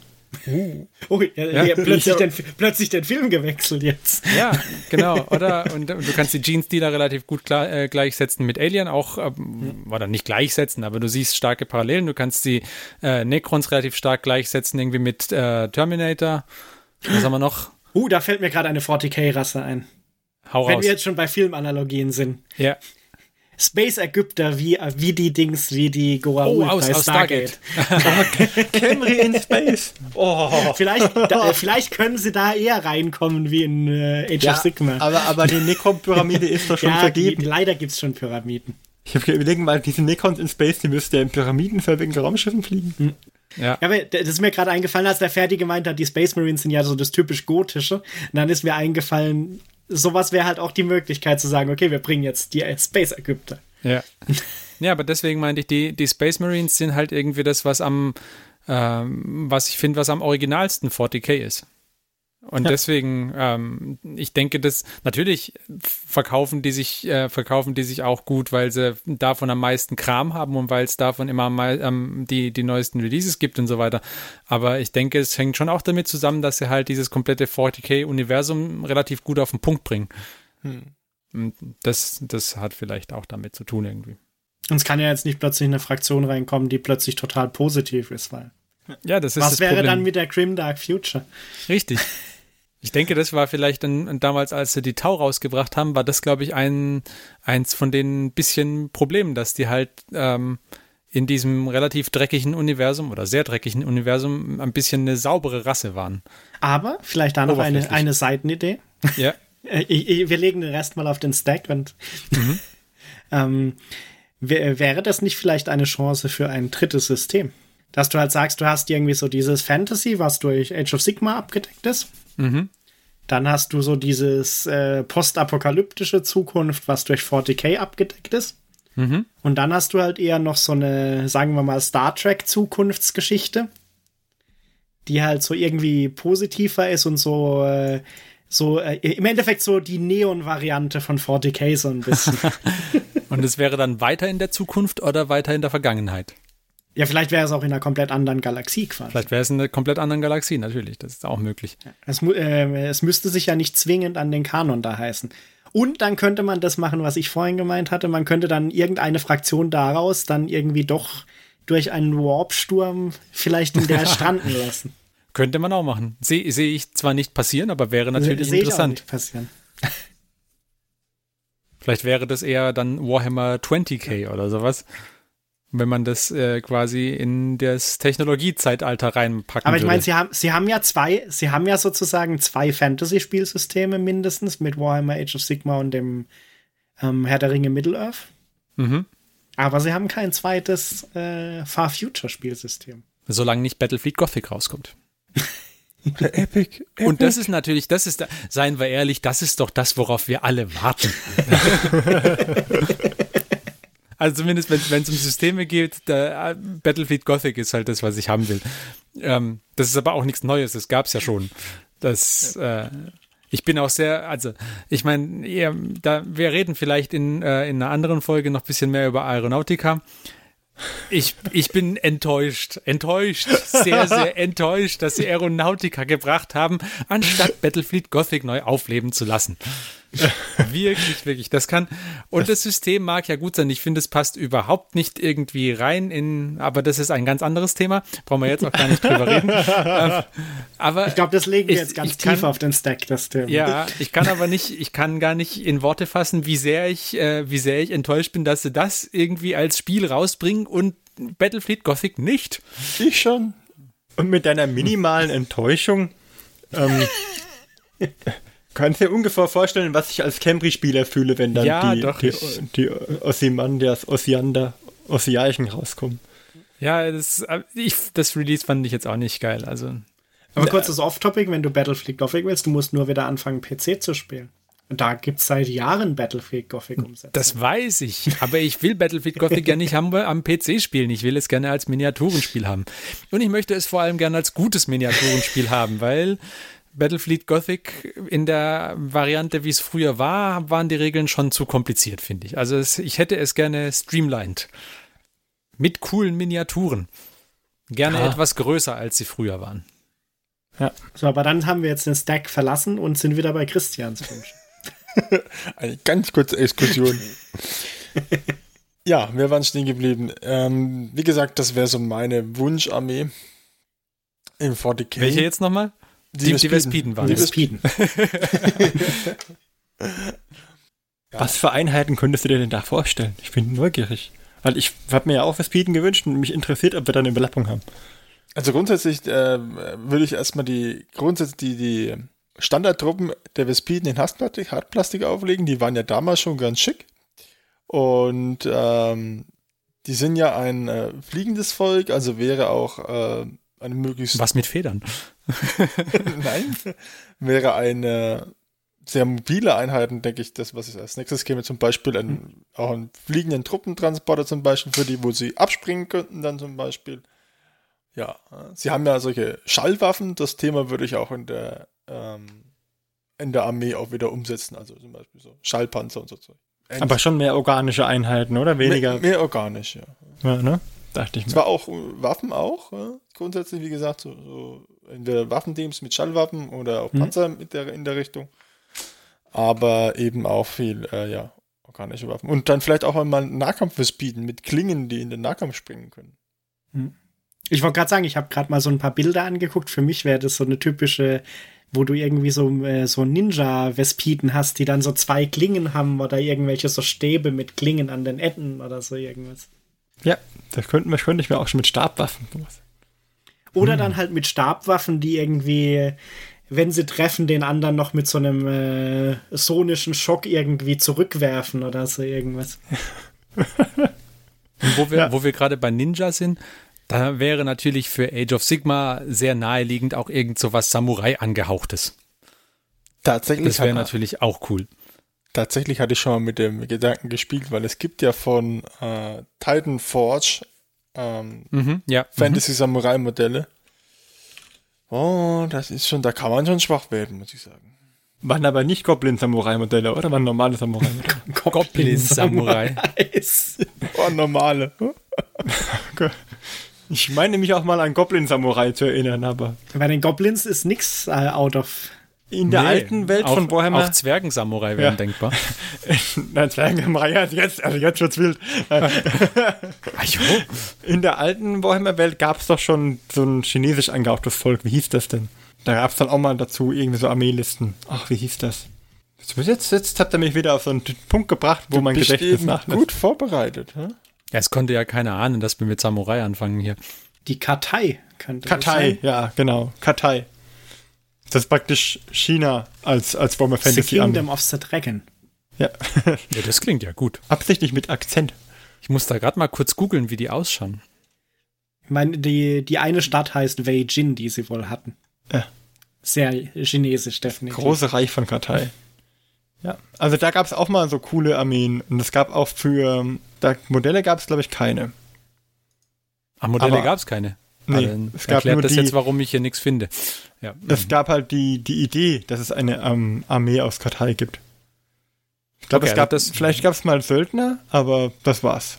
Uh. Oh, ja, ja, ja, plötzlich, den, plötzlich den Film gewechselt jetzt. Ja, genau, oder? Und du kannst die Jeans-Dealer relativ gut klar, äh, gleichsetzen mit Alien, auch, ähm, oder nicht gleichsetzen, aber du siehst starke Parallelen. Du kannst die äh, Necrons relativ stark gleichsetzen, irgendwie mit äh, Terminator. Was haben wir noch? Uh, da fällt mir gerade eine 40k-Rasse ein. Hau Wenn raus. wir jetzt schon bei Filmanalogien sind. Ja. Space Ägypter wie, wie die Dings, wie die Goa'uld oh, aus, bei aus Stargate. Stargate. *laughs* Camry in Space. Oh. Vielleicht, da, vielleicht können sie da eher reinkommen wie in äh, Age ja, of Sigma. Aber, aber die Nikon-Pyramide ist doch schon ja, vergeben. Die, leider gibt es schon Pyramiden. Ich habe überlegt mal, diese Nikons in Space, die müssten ja in pyramidenförmigen Raumschiffen fliegen. Hm. Ja. ja, das ist mir gerade eingefallen, als der Ferdi gemeint hat, die Space Marines sind ja so das typisch Gotische. Und dann ist mir eingefallen, sowas wäre halt auch die Möglichkeit zu sagen, okay, wir bringen jetzt die Space Ägypter. Ja. *laughs* ja, aber deswegen meinte ich, die, die Space Marines sind halt irgendwie das, was am, ähm, was ich finde, was am originalsten 40k ist. Und ja. deswegen, ähm, ich denke, dass natürlich verkaufen die sich, äh, verkaufen die sich auch gut, weil sie davon am meisten Kram haben und weil es davon immer ähm, die, die neuesten Releases gibt und so weiter. Aber ich denke, es hängt schon auch damit zusammen, dass sie halt dieses komplette 40k-Universum relativ gut auf den Punkt bringen. Hm. Und das, das hat vielleicht auch damit zu tun irgendwie. Und es kann ja jetzt nicht plötzlich eine Fraktion reinkommen, die plötzlich total positiv ist, weil. Ja, das ist Was das wäre Problem. dann mit der Grim Dark Future? Richtig. *laughs* Ich denke, das war vielleicht dann damals, als sie die Tau rausgebracht haben, war das, glaube ich, ein, eins von den bisschen Problemen, dass die halt ähm, in diesem relativ dreckigen Universum oder sehr dreckigen Universum ein bisschen eine saubere Rasse waren. Aber vielleicht da noch eine, eine Seitenidee. Ja. *laughs* ich, ich, wir legen den Rest mal auf den Stack und mhm. *laughs* ähm, wäre das nicht vielleicht eine Chance für ein drittes System? Dass du halt sagst, du hast irgendwie so dieses Fantasy, was durch Age of Sigma abgedeckt ist. Mhm. Dann hast du so dieses äh, postapokalyptische Zukunft, was durch 40k abgedeckt ist. Mhm. Und dann hast du halt eher noch so eine, sagen wir mal, Star Trek Zukunftsgeschichte, die halt so irgendwie positiver ist und so, äh, so äh, im Endeffekt so die Neon-Variante von 40k so ein bisschen. *laughs* und es wäre dann weiter in der Zukunft oder weiter in der Vergangenheit? Ja, vielleicht wäre es auch in einer komplett anderen Galaxie quasi. Vielleicht wäre es in einer komplett anderen Galaxie, natürlich. Das ist auch möglich. Ja, es, äh, es, müsste sich ja nicht zwingend an den Kanon da heißen. Und dann könnte man das machen, was ich vorhin gemeint hatte. Man könnte dann irgendeine Fraktion daraus dann irgendwie doch durch einen Warpsturm vielleicht in der *laughs* stranden lassen. Könnte man auch machen. Sehe seh ich zwar nicht passieren, aber wäre natürlich Se interessant. Ich auch nicht passieren. *laughs* Vielleicht wäre das eher dann Warhammer 20k oder sowas wenn man das äh, quasi in das Technologiezeitalter reinpacken Aber ich meine, sie haben, sie haben ja zwei, sie haben ja sozusagen zwei Fantasy-Spielsysteme mindestens mit Warhammer Age of Sigma und dem ähm, Herr der Ringe Middle-earth. Mhm. Aber sie haben kein zweites äh, Far Future-Spielsystem. Solange nicht Battlefield Gothic rauskommt. Epic, Epic. *laughs* Und das ist natürlich, das ist, seien wir ehrlich, das ist doch das, worauf wir alle warten. *laughs* Also zumindest, wenn es um Systeme geht, Battlefield Gothic ist halt das, was ich haben will. Ähm, das ist aber auch nichts Neues, das gab es ja schon. Das, äh, ich bin auch sehr, also ich meine, wir reden vielleicht in, äh, in einer anderen Folge noch ein bisschen mehr über Aeronautica. Ich, ich bin enttäuscht, enttäuscht, sehr, *laughs* sehr enttäuscht, dass sie Aeronautica gebracht haben, anstatt Battlefield Gothic neu aufleben zu lassen. Wirklich, wirklich. Das kann. Und das System mag ja gut sein. Ich finde, es passt überhaupt nicht irgendwie rein in, aber das ist ein ganz anderes Thema. Brauchen wir jetzt auch gar nicht drüber reden. *laughs* Ähm, aber ich glaube, das legen wir ich, jetzt ganz tief kann, auf den Stack, das Thema. Ja, ich kann aber nicht, ich kann gar nicht in Worte fassen, wie sehr ich, äh, wie sehr ich enttäuscht bin, dass sie das irgendwie als Spiel rausbringen und Battlefield Gothic nicht. Ich schon. Und mit deiner minimalen Enttäuschung ähm, *laughs* Kannst du dir ungefähr vorstellen, was ich als Camry-Spieler fühle, wenn dann ja, die, doch, die, die Ossimandias, Ossiander, Ossiarchen rauskommen? Ja, das, ich, das Release fand ich jetzt auch nicht geil. Also, Aber kurzes Off-Topic, wenn du Battlefield Gothic willst, du musst nur wieder anfangen, PC zu spielen. Und da gibt es seit Jahren Battlefield Gothic Umsätze. Das weiß ich, aber ich will Battlefield Gothic ja nicht am, am PC spielen. Ich will es gerne als Miniaturenspiel haben. Und ich möchte es vor allem gerne als gutes Miniaturenspiel haben, weil Battlefield Gothic in der Variante, wie es früher war, waren die Regeln schon zu kompliziert, finde ich. Also es, ich hätte es gerne streamlined. Mit coolen Miniaturen. Gerne ja. etwas größer, als sie früher waren. Ja. So, aber dann haben wir jetzt den Stack verlassen und sind wieder bei Christians Wunsch. *laughs* Eine ganz kurze Exkursion. *laughs* ja, wir waren stehen geblieben. Ähm, wie gesagt, das wäre so meine Wunscharmee im 40k. Welche jetzt nochmal? Die, die, die Vespiden waren. Die Vespiden. *laughs* Was für Einheiten könntest du dir denn da vorstellen? Ich bin neugierig. Weil ich habe mir ja auch Vespiden gewünscht und mich interessiert, ob wir da eine Überlappung haben. Also grundsätzlich äh, würde ich erstmal die grundsätzlich die, die Standardtruppen der Vespiden in Hartplastik, Hartplastik auflegen. Die waren ja damals schon ganz schick. Und ähm, die sind ja ein äh, fliegendes Volk, also wäre auch äh, eine möglichst. Was mit Federn? *laughs* Nein. Wäre eine sehr mobile Einheiten, denke ich, das, was als nächstes käme, zum Beispiel ein, hm. auch einen fliegenden Truppentransporter zum Beispiel für die, wo sie abspringen könnten dann zum Beispiel. Ja, sie haben ja solche Schallwaffen, das Thema würde ich auch in der, ähm, in der Armee auch wieder umsetzen, also zum Beispiel so Schallpanzer und so Zeug. Aber schon mehr organische Einheiten, oder? Weniger? Mehr, mehr organisch, ja. Ja, ne? Dachte ich mir. Zwar auch Waffen auch, ja? grundsätzlich, wie gesagt, so, so entweder Waffenteams mit Schallwaffen oder auch mhm. Panzer mhm. der, in der Richtung. Aber eben auch viel, äh, ja, organische Waffen. Und dann vielleicht auch einmal Nahkampf bieten mit Klingen, die in den Nahkampf springen können. Mhm. Ich wollte gerade sagen, ich habe gerade mal so ein paar Bilder angeguckt. Für mich wäre das so eine typische, wo du irgendwie so, äh, so Ninja-Vespiden hast, die dann so zwei Klingen haben oder irgendwelche so Stäbe mit Klingen an den Enden oder so irgendwas. Ja, das könnte, könnte ich mir auch schon mit Stabwaffen. Oder hm. dann halt mit Stabwaffen, die irgendwie, wenn sie treffen, den anderen noch mit so einem äh, sonischen Schock irgendwie zurückwerfen oder so irgendwas. *laughs* wo wir, ja. wo wir gerade bei Ninja sind, da wäre natürlich für Age of Sigma sehr naheliegend auch irgend so was Samurai angehauchtes. Tatsächlich. Das wäre natürlich auch cool. Tatsächlich hatte ich schon mal mit dem Gedanken gespielt, weil es gibt ja von äh, Titan Forge ähm, mhm, ja. Fantasy Samurai Modelle. Oh, das ist schon, da kann man schon schwach werden, muss ich sagen. Waren aber nicht Goblin Samurai Modelle, oder waren normale Samurai Modelle? Goblin Samurai. oh, normale. ich meine mich auch mal an Goblin Samurai zu erinnern, aber. Bei den Goblins ist nichts äh, out of in der nee, alten Welt auch, von Warhammer. Auch Zwergensamurai wären ja. denkbar. *laughs* Nein, Zwergensamurai, jetzt, also jetzt wird's wild. *laughs* In der alten Warhammer-Welt gab es doch schon so ein chinesisch angehauchtes Volk. Wie hieß das denn? Da gab es dann auch mal dazu irgendwie so Armeelisten. Ach, wie hieß das? Jetzt, jetzt habt ihr mich wieder auf so einen Punkt gebracht, wo du mein Gedächtnis nachlässt. gut vorbereitet. Hm? Ja, es konnte ja keiner ahnen, dass wir mit Samurai anfangen hier. Die Kartei könnte Kartei, ja, genau. Kartei. Das ist praktisch China als, als Warhammer Fantasy. The Kingdom of the Dragon. Ja. ja, das klingt ja gut. Absichtlich mit Akzent. Ich muss da gerade mal kurz googeln, wie die ausschauen. Ich meine, die, die eine Stadt heißt Wei Jin, die sie wohl hatten. Ja. Sehr chinesisch, definitiv. Große Reich von Kartei. Ja, also da gab es auch mal so coole Armeen. Und es gab auch für, da Modelle gab es, glaube ich, keine. Ach, Modelle Aber- gab es keine. Nee, dann es gab erklärt nur das die- jetzt, warum ich hier nichts finde. Ja. Es gab halt die, die Idee, dass es eine ähm, Armee aus Kartei gibt. Ich glaube, Okay, es gab also das- vielleicht gab es mal Söldner, aber das war's.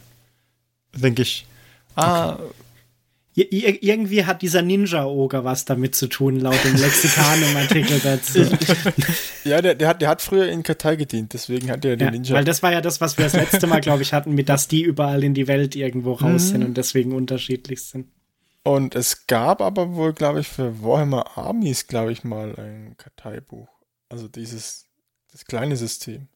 Denke ich. Ah, Ir ir irgendwie hat dieser Ninja-Oger was damit zu tun, laut dem Lexikanum-Artikel dazu. *laughs* Ja, der, der, hat, der hat früher in Kartei gedient, deswegen hat er den Ja, Ninja. weil das war ja das, was wir das letzte Mal, glaube ich, hatten, mit dass die überall in die Welt irgendwo raus Mhm. sind und deswegen unterschiedlich sind. Und es gab aber wohl, glaube ich, für Warhammer Armies, glaube ich, mal ein Karteibuch. Also dieses, das kleine System.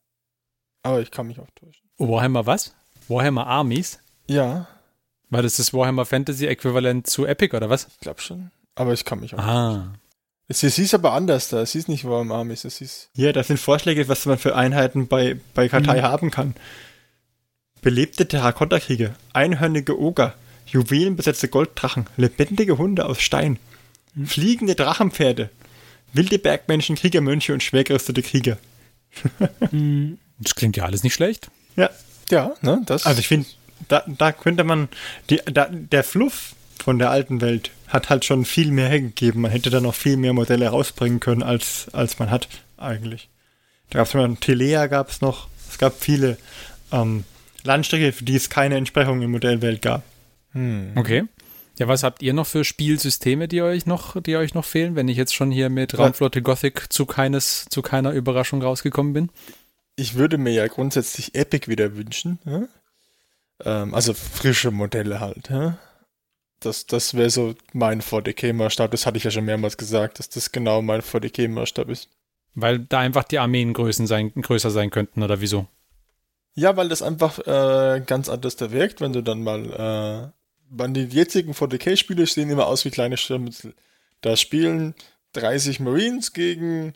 Aber ich kann mich auch täuschen. Warhammer was? Warhammer Armies? Ja, War das das Warhammer Fantasy Äquivalent zu Epic oder was? ich glaube schon. Aber ich kann mich auch. Ah. Es, es hieß aber anders da. Es hieß nicht Warhammer Armies, es hieß. hier, das sind Vorschläge, was man für Einheiten bei, bei Kartei haben kann. Belebte Terrakotta-Kriege, einhörnige Oger, juwelenbesetzte Golddrachen, lebendige Hunde aus Stein, fliegende Drachenpferde, wilde Bergmenschen, Kriegermönche und schwergerüstete Krieger. *laughs* Das klingt ja alles nicht schlecht. Ja, Ja, ne, das. Also ich finde, da, da könnte man, die, da, der Fluff von der alten Welt hat halt schon viel mehr hergegeben. Man hätte da noch viel mehr Modelle rausbringen können, als, als man hat eigentlich. Da gab es mal Telea gab es noch. Es gab viele ähm, Landstriche, für die es keine Entsprechung in Modellwelt gab. Hm. Okay. Ja, was habt ihr noch für Spielsysteme, die euch noch, die euch noch fehlen, wenn ich jetzt schon hier mit Ja. Raumflotte Gothic zu keines, zu keiner Überraschung rausgekommen bin? Ich würde mir ja grundsätzlich Epic wieder wünschen. Ja? Ähm, also frische Modelle halt. Ja? Das, das wäre so mein 40k-Maßstab. Das hatte ich ja schon mehrmals gesagt, dass das genau mein 40k-Maßstab ist. Weil da einfach die Armeengrößen sein, größer sein könnten oder wieso? Ja, weil das einfach äh, ganz anders da wirkt, wenn du dann mal, bei den jetzigen 40k-Spiele sehen immer aus wie kleine Stirnmittel. Da spielen 30 Marines gegen,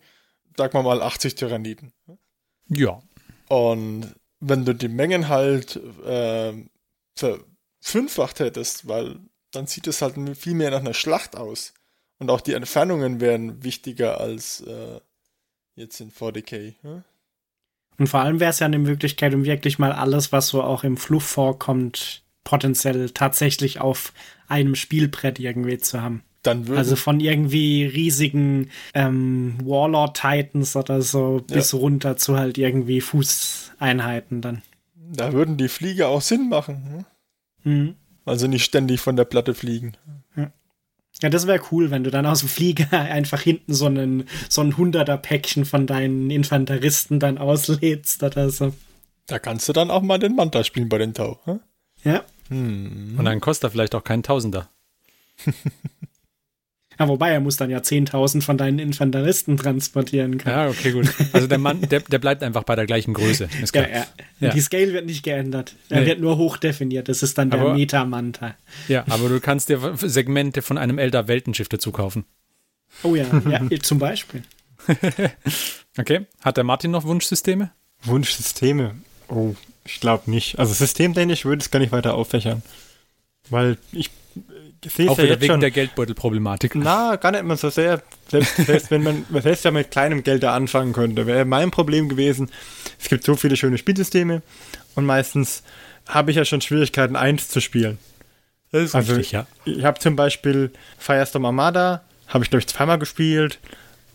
sag mal mal, 80 Tyranniden. Ja. Und wenn du die Mengen halt äh, verfünffacht hättest, weil dann sieht es halt viel mehr nach einer Schlacht aus. Und auch die Entfernungen wären wichtiger als äh, jetzt in 40k. Ja? Und vor allem wäre es ja eine Möglichkeit, um wirklich mal alles, was so auch im Fluff vorkommt, potenziell tatsächlich auf einem Spielbrett irgendwie zu haben. Also von irgendwie riesigen ähm, Warlord-Titans oder so Ja. bis runter zu halt irgendwie Fußeinheiten dann. da würden die Flieger auch Sinn machen. Hm? Mhm. Also nicht ständig von der Platte fliegen. Ja, das wäre cool, wenn du dann aus dem Flieger *laughs* einfach hinten so einen so ein hunderter Päckchen von deinen Infanteristen dann auslädst oder so. Da kannst du dann auch mal den Manta spielen bei den Tau. Hm? Ja. Hm. Und dann kostet er vielleicht auch keinen Tausender. *laughs* ja wobei er muss dann ja 10.000 von deinen Infanteristen transportieren können. Ja, okay, gut. Also der Mann, der, der bleibt einfach bei der gleichen Größe. *laughs* Ist klar. ja. Ja. Die Scale wird nicht geändert. Er Nee. wird nur hochdefiniert. Das ist dann der Aber- Metamanta. Ja, aber du kannst dir Segmente von einem Elder Weltenschiff dazu kaufen. Oh ja, ja *laughs* zum Beispiel. Okay. Hat der Martin noch Wunschsysteme? Wunschsysteme. Oh, ich glaube nicht. Also systemtechnisch würde ich es gar nicht weiter auffächern. Weil ich sehe es ja jetzt wegen schon. der Geldbeutelproblematik. Na, gar nicht mal so sehr. Selbst, *laughs* selbst wenn man selbst ja mit kleinem Geld da anfangen könnte, wäre mein Problem gewesen. Es gibt so viele schöne Spielsysteme und meistens habe ich ja schon Schwierigkeiten, eins zu spielen. Das ist Also- richtig, ja. Ich habe zum Beispiel Firestorm Armada, habe ich glaube ich zweimal gespielt.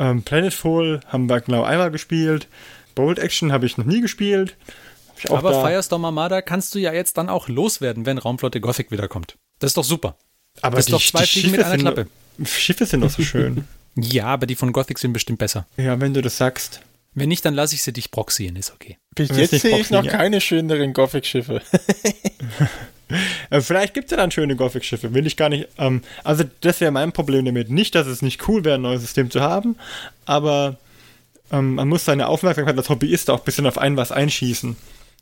Ähm, Planetfall haben wir genau einmal gespielt. Bold Action habe ich noch nie gespielt. Aber da- Firestorm Armada kannst du ja jetzt dann auch loswerden, wenn Raumflotte Gothic wiederkommt. Das ist doch super. aber das ist doch zwei Fliegen mit einer sind Klappe. Schiffe sind doch so schön. *laughs* Ja, aber die von Gothic sind bestimmt besser. ja, wenn du das sagst. Wenn nicht, dann lasse ich sie dich proxyen, ist okay. Bis jetzt sehe ich noch ja. keine schöneren Gothic-Schiffe. *laughs* Äh, vielleicht gibt es ja dann schöne Gothic-Schiffe, will ich gar nicht. Ähm, also, das wäre mein Problem damit. Nicht, dass es nicht cool wäre, ein neues System zu haben, aber ähm, man muss seine Aufmerksamkeit als Hobbyist auch ein bisschen auf ein was einschießen.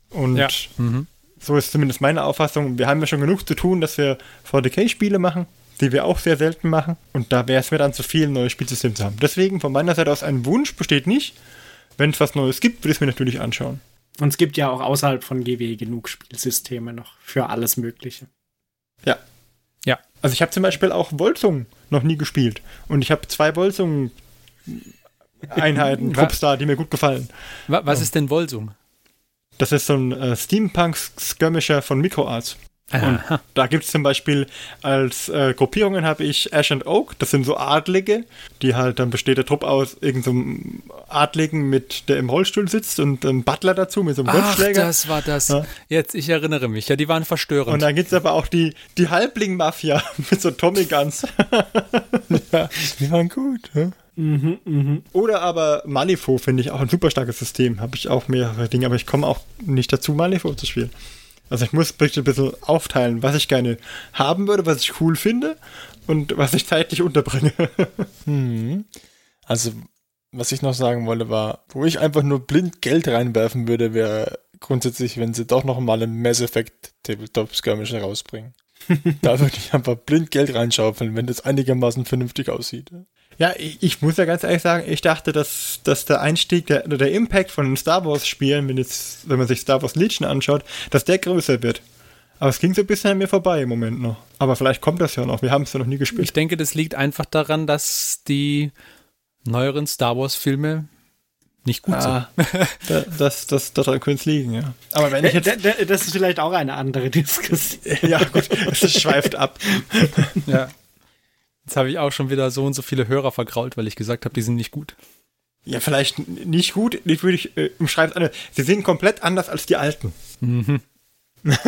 Und Mhm. so ist zumindest meine Auffassung. Wir haben ja schon genug zu tun, dass wir 40k-Spiele machen, die wir auch sehr selten machen. Und da wäre es mir dann zu viel, ein neues Spielsystem zu haben. Deswegen von meiner Seite aus ein Wunsch besteht nicht. Wenn es was Neues gibt, würde ich es mir natürlich anschauen. Und es gibt ja auch außerhalb von GW genug Spielsysteme noch für alles Mögliche. Ja. Ja. Also ich habe zum Beispiel auch Volsung noch nie gespielt. Und ich habe zwei Volsung Einheiten, Trupps da, die mir gut gefallen. Wa was ist denn Volsung? Das ist so ein äh, Steampunk-Skirmisher von MicroArts. Und da gibt es zum Beispiel als äh, Gruppierungen habe ich Ash and Oak, das sind so Adlige, die halt, dann besteht der Trupp aus irgendeinem so Adligen, mit, der im Rollstuhl sitzt und einem Butler dazu mit so einem Golfschläger. das war das. Ja. Jetzt, ich erinnere mich. Ja, die waren verstörend. Und dann gibt es aber auch die, die Halbling-Mafia *laughs* mit so Tommy Guns. *laughs* ja, die waren gut. Ja? Oder aber Malifaux finde ich auch ein super starkes System. Habe ich auch mehrere Dinge, aber ich komme auch nicht dazu, Malifaux zu spielen. Also ich muss wirklich ein bisschen aufteilen, was ich gerne haben würde, was ich cool finde und was ich zeitlich unterbringe. *laughs* Also, was ich noch sagen wollte, war, wo ich einfach nur blind Geld reinwerfen würde, wäre grundsätzlich, wenn sie doch noch mal einen Mass Effect Tabletop Skirmish herausbringen. *laughs* da würde ich einfach blind Geld reinschaufeln, wenn das einigermaßen vernünftig aussieht. Ja, ich, ich muss ja ganz ehrlich sagen, ich dachte, dass, dass der Einstieg, der, oder der Impact von den Star Wars Spielen, wenn jetzt, wenn man sich Star Wars Legion anschaut, dass der größer wird. Aber es ging so ein bisschen an mir vorbei im Moment noch. Aber vielleicht kommt das ja noch. Wir haben es ja noch nie gespielt. ich denke, das liegt einfach daran, dass die neueren Star Wars-Filme nicht gut Ah, *laughs* da, das, das, daran könnte es liegen, ja. Aber wenn ich D- jetzt. Das ist vielleicht auch eine andere Diskussion. ja, gut, es schweift ab. sind. Ja. Jetzt habe ich auch schon wieder so und so viele Hörer vergrault, weil ich gesagt habe, die sind nicht gut. Ja, vielleicht nicht gut, ich würde ich, äh, umschreibe es anders. Sie sind komplett anders als die alten. Mhm. *laughs* Und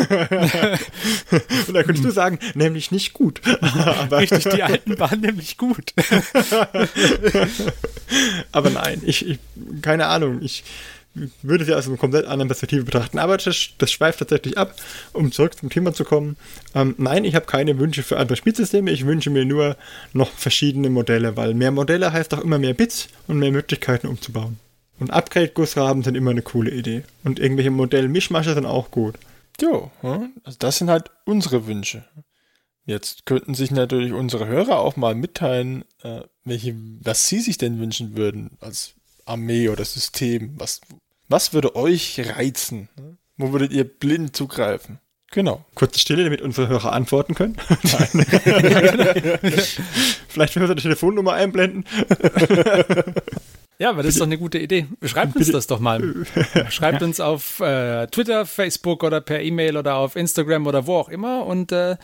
da könntest du sagen, nämlich nicht gut. aber, *laughs* Richtig, die alten waren nämlich gut. *laughs* aber nein, ich, ich, keine Ahnung, ich würde sie aus einer komplett anderen Perspektive betrachten. Aber das, das schweift tatsächlich ab, um zurück zum Thema zu kommen. Ähm, nein, ich habe keine Wünsche für andere Spielsysteme. Ich wünsche mir nur noch verschiedene Modelle, weil mehr Modelle heißt auch immer mehr Bits und mehr Möglichkeiten umzubauen. Und Upgrade-Gussrahmen sind immer eine coole Idee. Und irgendwelche Modell-Mischmasche sind auch gut. Jo, also das sind halt unsere Wünsche. Jetzt könnten sich natürlich unsere Hörer auch mal mitteilen, äh, welche, was sie sich denn wünschen würden als Armee oder System. Was, was würde euch reizen? Wo würdet ihr blind zugreifen? Genau. Kurze Stille, damit unsere Hörer antworten können. *laughs* Vielleicht können wir eine Telefonnummer einblenden. Ja, aber das ist doch eine gute Idee. Schreibt uns das doch mal. Schreibt uns auf äh, Twitter, Facebook oder per E-Mail oder auf Instagram oder wo auch immer. Und äh,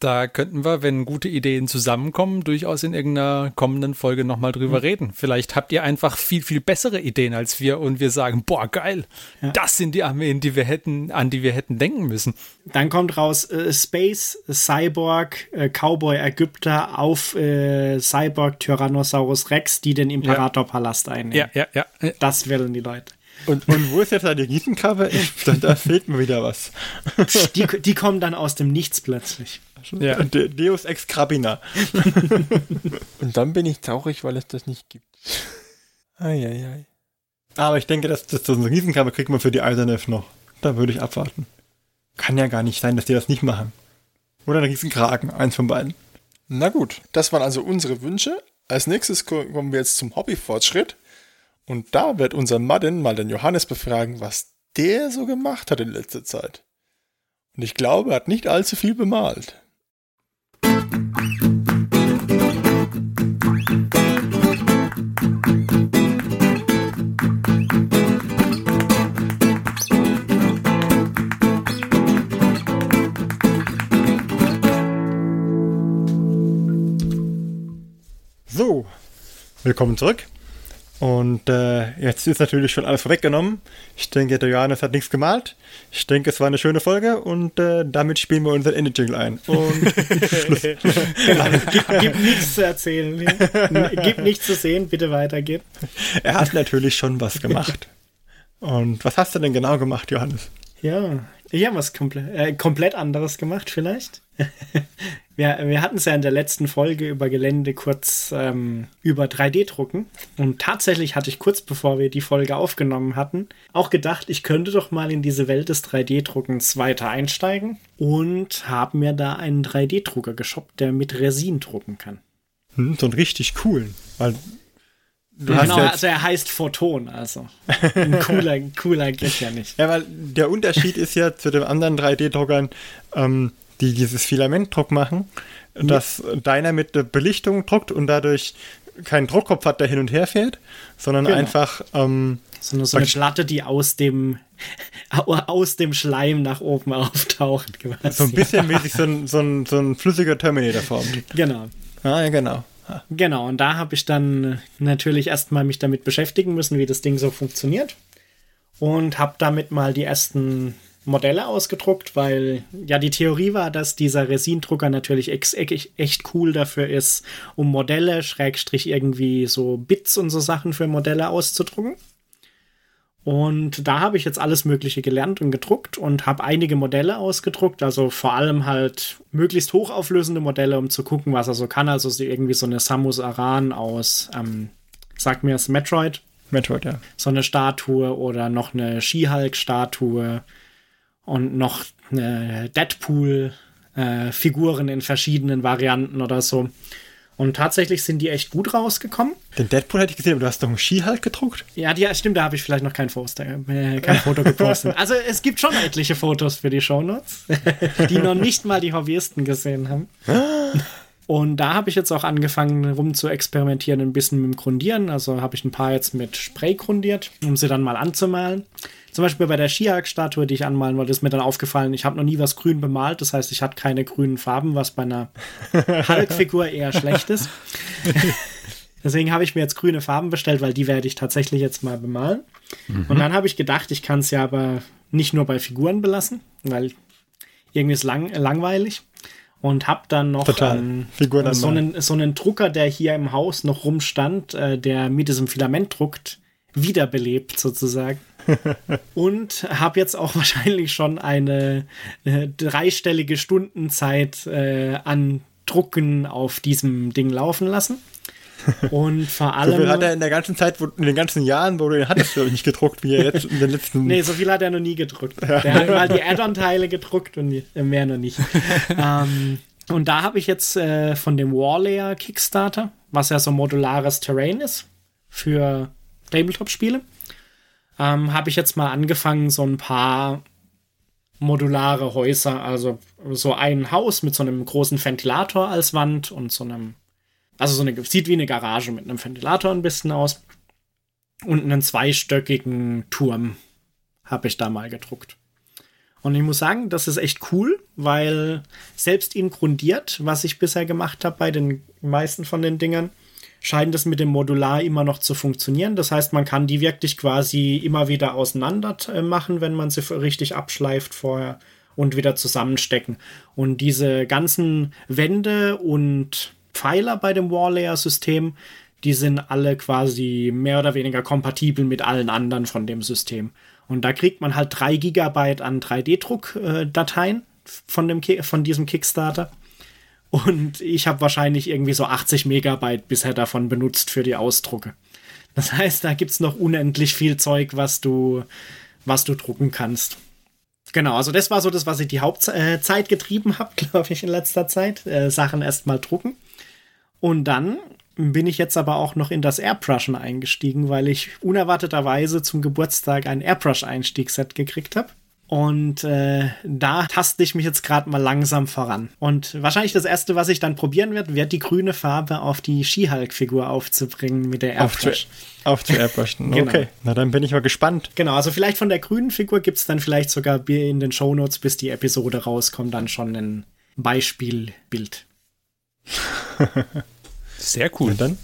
da könnten wir, wenn gute Ideen zusammenkommen, durchaus in irgendeiner kommenden Folge nochmal drüber reden. Vielleicht habt ihr einfach viel, viel bessere Ideen als wir und wir sagen, boah, geil, das sind die Armeen, die wir hätten, an die wir hätten denken müssen. Dann kommt raus äh, Space, Cyborg, äh, Cowboy Ägypter auf äh, Cyborg Tyrannosaurus Rex, die den Imperatorpalast einnehmen. Ja, ja, ja. Das wählen die Leute. Und, und wo ist jetzt da die Riesencover? Da, da fehlt mir wieder was. Die, die kommen dann aus dem Nichts plötzlich. Ja. *laughs* De Deus Ex Krabina. *laughs* Und dann bin ich traurig, weil es das nicht gibt. Eieiei. Aber ich denke, dass, so ein Riesencover kriegt man für die ISNF noch. Da würde ich abwarten. Kann ja gar nicht sein, dass die das nicht machen. Oder ein Riesenkragen, eins von beiden. Na gut, das waren also unsere Wünsche. Als nächstes ko- kommen wir jetzt zum Hobbyfortschritt. Und da wird unser Madden mal den Johannes befragen, was der so gemacht hat in letzter Zeit. Und ich glaube, er hat nicht allzu viel bemalt. Willkommen zurück. Und äh, jetzt ist natürlich schon alles vorweggenommen. Ich denke, der Johannes hat nichts gemalt. Ich denke, es war eine schöne Folge und äh, damit spielen wir unseren Ende-Jingle ein. Und *laughs* Schluss. Gibt, gibt nichts zu erzählen. Gibt nichts zu sehen, bitte weitergehen. er hat natürlich schon was gemacht. Und was hast du denn genau gemacht, Johannes? Ja, ich habe was komple äh, komplett anderes gemacht vielleicht. *laughs* wir wir hatten es ja in der letzten Folge über Gelände kurz ähm, über 3D-Drucken. Und tatsächlich hatte ich kurz bevor wir die Folge aufgenommen hatten, auch gedacht, ich könnte doch mal in diese Welt des 3D-Druckens weiter einsteigen. Und habe mir da einen 3D-Drucker geshoppt, der mit Resin drucken kann. Hm, so einen richtig coolen. Weil du hast Genau, ja also er heißt Photon, also. Ein *laughs* cooler, cooler geht ja nicht. ja, weil der Unterschied ist ja zu den anderen 3D-Druckern, ähm, die dieses Filamentdruck machen, dass deiner mit der Belichtung druckt und dadurch keinen Druckkopf hat, der hin und her fährt, sondern Genau. einfach ähm, Sondern so eine Platte, die aus dem, *laughs* aus dem Schleim nach oben *laughs* auftaucht. Quasi. So ein bisschen mäßig so ein, so ein, so ein flüssiger Terminator-Form. Genau. Ah, ja, genau. Genau, und da habe ich dann natürlich erstmal mich damit beschäftigen müssen, wie das Ding so funktioniert. Und habe damit mal die ersten Modelle ausgedruckt, weil ja die Theorie war, dass dieser Resindrucker natürlich echt cool dafür ist, um Modelle, Schrägstrich irgendwie so Bits und so Sachen für Modelle auszudrucken. Und da habe ich jetzt alles Mögliche gelernt und gedruckt und habe einige Modelle ausgedruckt, also vor allem halt möglichst hochauflösende Modelle, um zu gucken, was er so kann. Also so irgendwie so eine Samus Aran aus, ähm, sag mir es, Metroid. Metroid, ja. So eine Statue oder noch eine She-Hulk-Statue und noch eine Deadpool-Figuren äh, in verschiedenen Varianten oder so. Und tatsächlich sind die echt gut rausgekommen. Den Deadpool hätte ich gesehen, aber du hast doch einen Ski halt gedruckt. Ja, die, stimmt, da habe ich vielleicht noch kein, Poster, äh, kein Foto gepostet. *laughs* also es gibt schon etliche Fotos für die Shownotes, die noch nicht mal die Hobbyisten gesehen haben. *gasps* Und da habe ich jetzt auch angefangen rum zu experimentieren, ein bisschen mit dem Grundieren. Also habe ich ein paar jetzt mit Spray grundiert, um sie dann mal anzumalen. Zum Beispiel bei der Skihack-Statue, die ich anmalen wollte, ist mir dann aufgefallen, ich habe noch nie was grün bemalt. Das heißt, ich hatte keine grünen Farben, was bei einer *laughs* Hulk-Figur eher schlecht ist. Deswegen habe ich mir jetzt grüne Farben bestellt, weil die werde ich tatsächlich jetzt mal bemalen. Mhm. Und dann habe ich gedacht, ich kann es ja aber nicht nur bei Figuren belassen, weil irgendwie ist lang, langweilig. Und habe dann noch ähm, so, einen, so einen Drucker, der hier im Haus noch rumstand, äh, der mit diesem Filament druckt, wiederbelebt sozusagen. *laughs* und habe jetzt auch wahrscheinlich schon eine, eine dreistellige Stundenzeit äh, an Drucken auf diesem Ding laufen lassen. Und vor allem. So viel hat er in der ganzen Zeit, wo, in den ganzen Jahren, wo du ihn hattest, glaube ich, nicht gedruckt, wie er jetzt in den letzten. *laughs* nee, so viel hat er noch nie gedruckt. Ja. Der hat mal die Add-on-Teile gedruckt und äh, mehr noch nicht. *laughs* ähm, und da habe ich jetzt äh, von dem Warlayer Kickstarter, was ja so modulares Terrain ist für Tabletop-Spiele, ähm, habe ich jetzt mal angefangen, so ein paar modulare Häuser, also so ein Haus mit so einem großen Ventilator als Wand und so einem, also so eine, sieht wie eine Garage mit einem Ventilator ein bisschen aus und einen zweistöckigen Turm habe ich da mal gedruckt. Und ich muss sagen, das ist echt cool, weil selbst ihn grundiert, was ich bisher gemacht habe bei den meisten von den Dingern, scheint es mit dem Modular immer noch zu funktionieren. Das heißt, man kann die wirklich quasi immer wieder auseinander äh, machen, wenn man sie richtig abschleift vorher und wieder zusammenstecken. Und diese ganzen Wände und Pfeiler bei dem Warlayer-System, die sind alle quasi mehr oder weniger kompatibel mit allen anderen von dem System. Und da kriegt man halt drei Gigabyte an 3D-Druck-Dateien äh, von, von diesem Kickstarter. Und ich habe wahrscheinlich irgendwie so 80 Megabyte bisher davon benutzt für die Ausdrucke. Das heißt, da gibt's noch unendlich viel Zeug, was du, was du drucken kannst. Genau, also das war so das, was ich die Hauptzeit äh, getrieben habe, *laughs* glaube ich, in letzter Zeit. Äh, Sachen erstmal drucken. Und dann bin ich jetzt aber auch noch in das Airbrushen eingestiegen, weil ich unerwarteterweise zum Geburtstag ein Airbrush-Einstiegsset gekriegt habe. Und äh, da taste ich mich jetzt gerade mal langsam voran. Und wahrscheinlich das erste, was ich dann probieren werde, wird die grüne Farbe auf die She-Hulk-Figur aufzubringen mit der Airbrush. Auf zu airbrushen. *laughs* genau. Okay, na dann bin ich mal gespannt. Genau, also vielleicht von der grünen Figur gibt es dann vielleicht sogar in den Shownotes, bis die Episode rauskommt, dann schon ein Beispielbild. Sehr cool. Und dann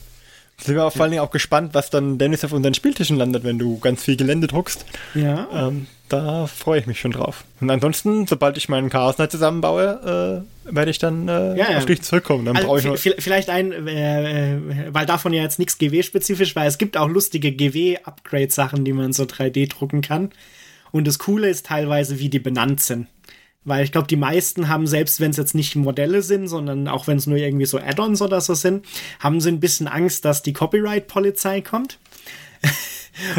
sind wir auch vor allen Dingen auch gespannt, was dann Dennis auf unseren Spieltischen landet, wenn du ganz viel Gelände druckst. Ja. Ähm, da freue ich mich schon drauf. Und ansonsten, sobald ich meinen Chaos Knight zusammenbaue, äh, werde ich dann äh, ja, ja. auf dich zurückkommen. Dann also brauche ich vielleicht ein, äh, äh, weil davon ja jetzt nichts GW-spezifisch, weil es gibt auch lustige GW-Upgrade-Sachen, die man so 3D drucken kann. Und das Coole ist teilweise, wie die benannt sind. Weil ich glaube, die meisten haben, selbst wenn es jetzt nicht Modelle sind, sondern auch wenn es nur irgendwie so Add-ons oder so sind, haben sie ein bisschen Angst, dass die Copyright-Polizei kommt. *laughs*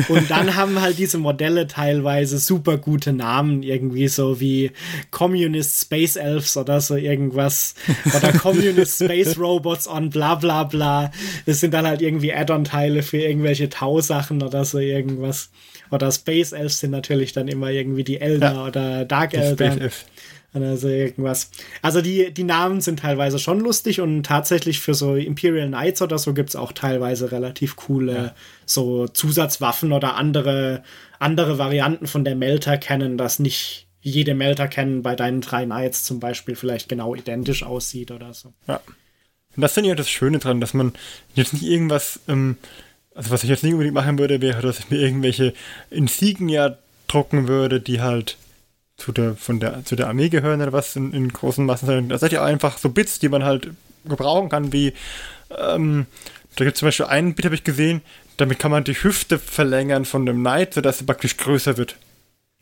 Und dann haben halt diese Modelle teilweise super gute Namen, irgendwie so wie Communist Space Elves oder so irgendwas. Oder Communist Space Robots on bla bla bla. Das sind dann halt irgendwie Add-on-Teile für irgendwelche Tausachen oder so irgendwas. Oder Space Elves sind natürlich dann immer irgendwie die Elder ja. oder Dark Elder. Also irgendwas. Also die, die Namen sind teilweise schon lustig und tatsächlich für so Imperial Knights oder so gibt es auch teilweise relativ coole ja. so Zusatzwaffen oder andere, andere Varianten von der Melter kennen, dass nicht jede Melter kennen bei deinen drei Knights zum Beispiel vielleicht genau identisch aussieht oder so. Ja. Und das finde ich ja das Schöne dran, dass man jetzt nicht irgendwas, ähm, also was ich jetzt nicht unbedingt machen würde, wäre, dass ich mir irgendwelche Insignia drucken würde, die halt zu der, von der, zu der Armee gehören oder was in, in großen Massen. Das sind ja einfach so Bits, die man halt gebrauchen kann, wie, ähm, da gibt es zum Beispiel einen Bit, habe ich gesehen, damit kann man die Hüfte verlängern von dem Knight, sodass sie praktisch größer wird.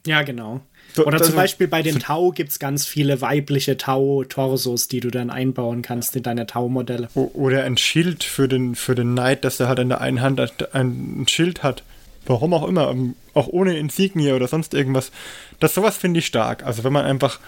Ja, genau. Oder zum Beispiel bei den Tau gibt es ganz viele weibliche Tau-Torsos, die du dann einbauen kannst in deine Tau-Modelle. Oder ein Schild für den, für den Knight, dass er halt in der einen Hand ein Schild hat. Warum auch immer, ähm, auch ohne Insignie oder sonst irgendwas. Das sowas finde ich stark. Also wenn man einfach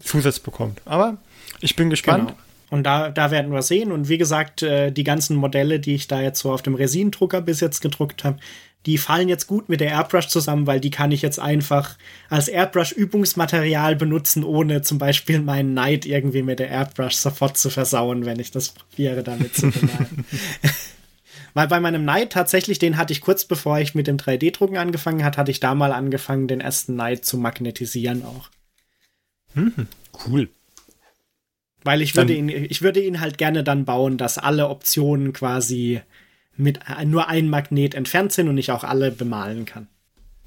Zusatz bekommt. Aber ich bin gespannt. Genau. Und da, da werden wir sehen. Und wie gesagt, äh, die ganzen Modelle, die ich da jetzt so auf dem Resin-Drucker bis jetzt gedruckt habe, die fallen jetzt gut mit der Airbrush zusammen, weil die kann ich jetzt einfach als Airbrush-Übungsmaterial benutzen, ohne zum Beispiel meinen Knight irgendwie mit der Airbrush sofort zu versauen, wenn ich das probiere, damit zu bemalen. *laughs* Weil bei meinem Knight tatsächlich, den hatte ich kurz bevor ich mit dem 3D-Drucken angefangen hat, hatte ich da mal angefangen, den ersten Knight zu magnetisieren auch. Mhm, cool. Weil ich würde ihn, ich würde ihn halt gerne dann bauen, dass alle Optionen quasi mit nur ein Magnet entfernt sind und ich auch alle bemalen kann.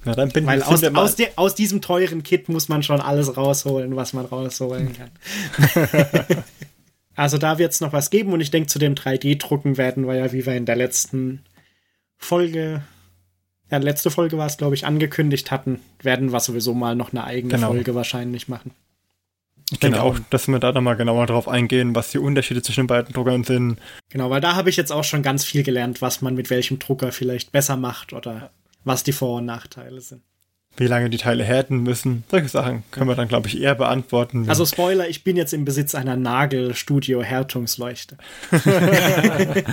Na, dann bin Weil aus, aus, de, aus diesem teuren Kit muss man schon alles rausholen, was man rausholen kann. *laughs* also da wird es noch was geben und ich denke, zu dem 3D-Drucken werden wir ja, wie wir in der letzten Folge, ja, letzte Folge war es, glaube ich, angekündigt hatten, werden wir sowieso mal noch eine eigene genau. Folge wahrscheinlich machen. Ich denke genau. auch, dass wir da dann mal genauer drauf eingehen, was die Unterschiede zwischen den beiden Druckern sind. Genau, weil da habe ich jetzt auch schon ganz viel gelernt, was man mit welchem Drucker vielleicht besser macht oder was die Vor- und Nachteile sind. Wie lange die Teile härten müssen. Solche Sachen können wir dann, glaube ich, eher beantworten. Also Spoiler, ich bin jetzt im Besitz einer Nagel-Studio-Härtungsleuchte. *laughs*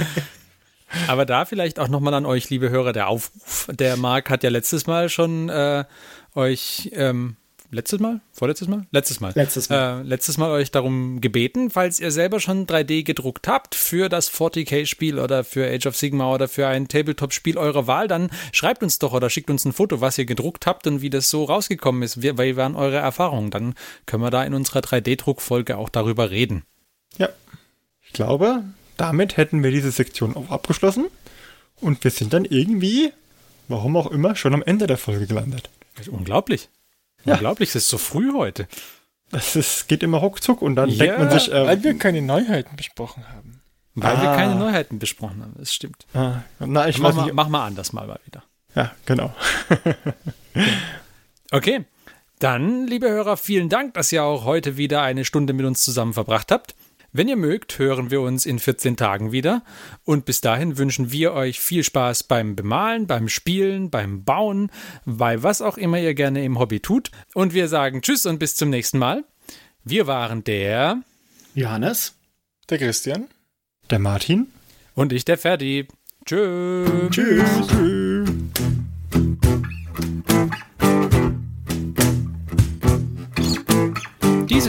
Aber da vielleicht auch nochmal an euch, liebe Hörer, der Aufruf. Der Marc hat ja letztes Mal schon äh, euch ähm, letztes Mal? Vorletztes Mal? Letztes Mal. Letztes Mal. Äh, letztes Mal euch darum gebeten, falls ihr selber schon 3D gedruckt habt für das 40k-Spiel oder für Age of Sigma oder für ein Tabletop-Spiel eurer Wahl, dann schreibt uns doch oder schickt uns ein Foto, was ihr gedruckt habt und wie das so rausgekommen ist. Wie, wie waren eure Erfahrungen? Dann können wir da in unserer 3D-Druckfolge auch darüber reden. Ja. Ich glaube, damit hätten wir diese Sektion auch abgeschlossen und wir sind dann irgendwie, warum auch immer, schon am Ende der Folge gelandet. Das ist unglaublich. Ja. Unglaublich, es ist so früh heute. Das ist, geht immer ruckzuck und dann ja, denkt man sich. Äh, weil wir keine Neuheiten besprochen haben. Weil ah. wir keine Neuheiten besprochen haben, das stimmt. Ah. Na, ich mach, mal, mach mal anders mal, mal wieder. Ja, genau. okay. Dann, liebe Hörer, vielen Dank, dass ihr auch heute wieder eine Stunde mit uns zusammen verbracht habt. Wenn ihr mögt, hören wir uns in 14 Tagen wieder. Und bis dahin wünschen wir euch viel Spaß beim Bemalen, beim Spielen, beim Bauen, bei was auch immer ihr gerne im Hobby tut. Und wir sagen Tschüss und bis zum nächsten Mal. Wir waren der Johannes, der Christian, der Martin und ich, der Ferdi. Tschüss. Tschüss.